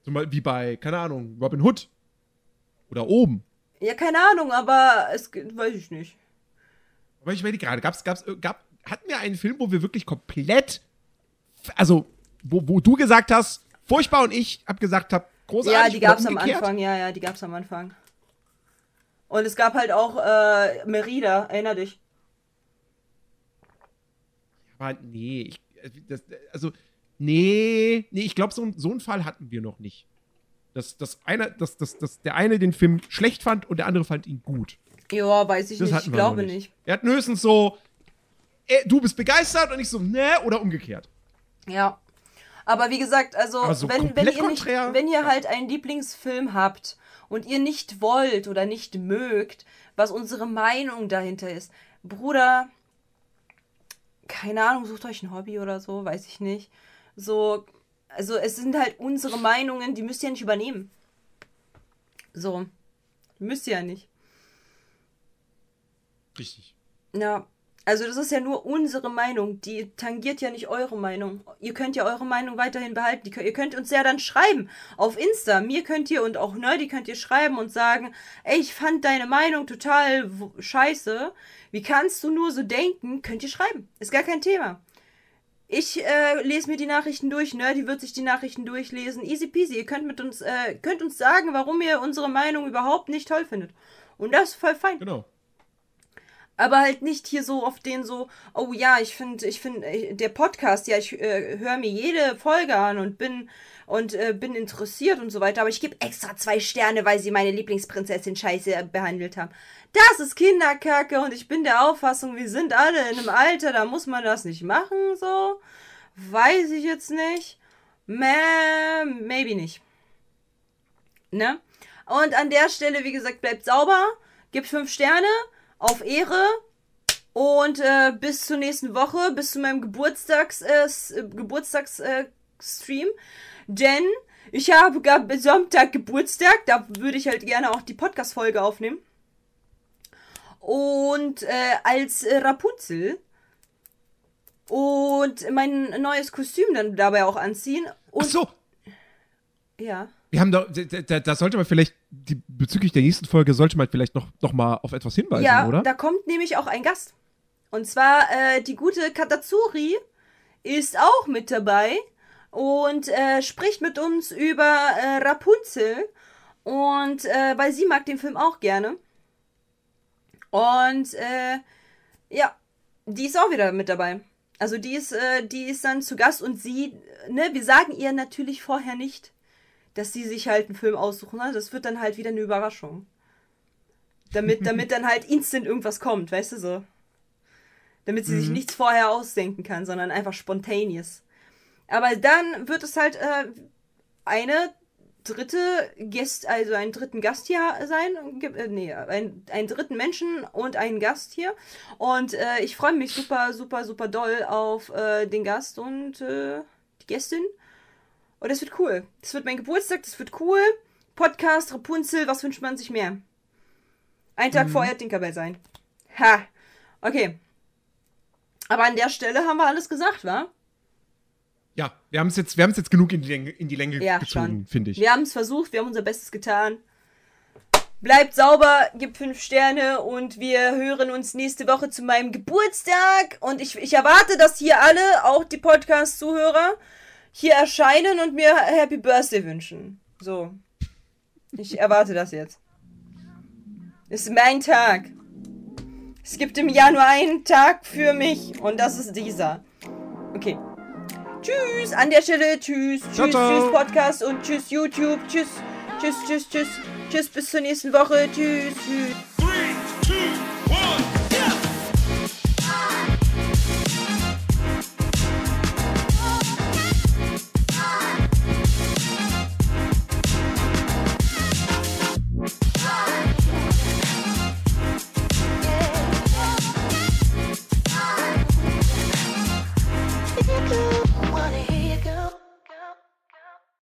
A: Zum Beispiel wie bei, keine Ahnung, Robin Hood. Oder oben.
B: Ja, keine Ahnung, aber es weiß ich nicht.
A: Aber ich meine gerade, gab's, gab's, äh, gab, hatten wir einen Film, wo wir wirklich komplett, also, wo, wo du gesagt hast, furchtbar und ich hab gesagt hab, großartig.
B: Ja, die gab's am? Anfang, ja, ja, die gab's am Anfang. Und es gab halt auch äh, Merida, erinner dich.
A: Aber nee, ich, das, also, nee, nee, ich glaube, so, so einen Fall hatten wir noch nicht. Dass, dass, einer, dass, dass, dass der eine den Film schlecht fand und der andere fand ihn gut.
B: Ja, weiß ich
A: Das
B: nicht, ich glaube
A: noch
B: nicht.
A: Wir hatten höchstens so, äh, du bist begeistert und ich so, ne, oder umgekehrt.
B: Ja. Aber wie gesagt, also
A: Aber so
B: wenn, wenn ihr nicht, wenn ihr halt einen Lieblingsfilm habt und ihr nicht wollt oder nicht mögt, was unsere Meinung dahinter ist, Bruder, keine Ahnung, sucht euch ein Hobby oder so, weiß ich nicht. So, also es sind halt unsere Meinungen, die müsst ihr nicht übernehmen. So, müsst ihr ja nicht.
A: Richtig.
B: Ja, also das ist ja nur unsere Meinung. Die tangiert ja nicht eure Meinung. Ihr könnt ja eure Meinung weiterhin behalten. Die, ihr könnt uns ja dann schreiben auf Insta. Mir könnt ihr und auch Nerdy könnt ihr schreiben und sagen, ey, ich fand deine Meinung total scheiße. Wie kannst du nur so denken? Könnt ihr schreiben. Ist gar kein Thema. Ich äh, lese mir die Nachrichten durch. Nerdy wird sich die Nachrichten durchlesen. Easy peasy. Ihr könnt mit uns, äh, könnt uns sagen, warum ihr unsere Meinung überhaupt nicht toll findet. Und das ist voll fein.
A: Genau.
B: Aber halt nicht hier so auf den so, oh ja, ich finde, ich finde, der Podcast, ja, ich äh, höre mir jede Folge an und bin und äh, bin interessiert und so weiter, aber ich gebe extra zwei Sterne, weil sie meine Lieblingsprinzessin scheiße behandelt haben. Das ist Kinderkacke und ich bin der Auffassung, wir sind alle in einem Alter, da muss man das nicht machen, so. Weiß ich jetzt nicht. Meh, maybe nicht. Ne? Und an der Stelle, wie gesagt, bleibt sauber, gibt fünf Sterne auf Ehre und äh, bis zur nächsten Woche, bis zu meinem Geburtstags, äh, S- äh, äh. Denn ich habe gar Sonntag Geburtstag, da würde ich halt gerne auch die Podcast-Folge aufnehmen. Und äh, als äh, Rapunzel und mein neues Kostüm dann dabei auch anziehen. Und
A: Ach so,
B: ja.
A: Wir haben doch, da, da, sollte man vielleicht, die, bezüglich der nächsten Folge, sollte man vielleicht noch, noch mal auf etwas hinweisen,
B: Ja,
A: oder?
B: da kommt nämlich auch ein Gast. Und zwar äh, die gute Katazuri ist auch mit dabei und äh, spricht mit uns über äh, Rapunzel. Und äh, weil sie mag den Film auch gerne. Und äh, ja, die ist auch wieder mit dabei. Also die ist, äh, die ist dann zu Gast und sie, ne, wir sagen ihr natürlich vorher nicht, dass sie sich halt einen Film aussuchen. Ne? Das wird dann halt wieder eine Überraschung. Damit, damit dann halt instant irgendwas kommt, weißt du so. Damit sie sich nichts vorher ausdenken kann, sondern einfach spontaneous. Aber dann wird es halt äh, eine dritte Gast, also einen dritten Gast hier sein. Äh, nee, ein, einen dritten Menschen und einen Gast hier. Und äh, ich freue mich super, super, super doll auf äh, den Gast und äh, die Gästin. Und das wird cool. Das wird mein Geburtstag, das wird cool. Podcast, Rapunzel, was wünscht man sich mehr? Ein Tag vorher Tinkerbell sein. Ha. Okay. Aber an der Stelle haben wir alles gesagt, wa?
A: Ja, wir haben es jetzt, wir jetzt genug in die Länge, in die Länge
B: Ja,
A: gezogen, finde ich.
B: Wir haben es versucht, wir haben unser Bestes getan. Bleibt sauber, gibt fünf Sterne und wir hören uns nächste Woche zu meinem Geburtstag. Und ich, ich erwarte, dass hier alle, auch die Podcast-Zuhörer, hier erscheinen und mir Happy Birthday wünschen. So. Ich erwarte das jetzt. Ist mein Tag. Es gibt im Jahr nur einen Tag für mich und das ist dieser. Okay. Tschüss an der Stelle. Tschüss.
A: Ciao,
B: tschüss,
A: ciao.
B: tschüss Podcast und tschüss YouTube. Tschüss. Tschüss, tschüss, tschüss. Tschüss bis zur nächsten Woche. Tschüss, tschüss.
C: Three, two, one.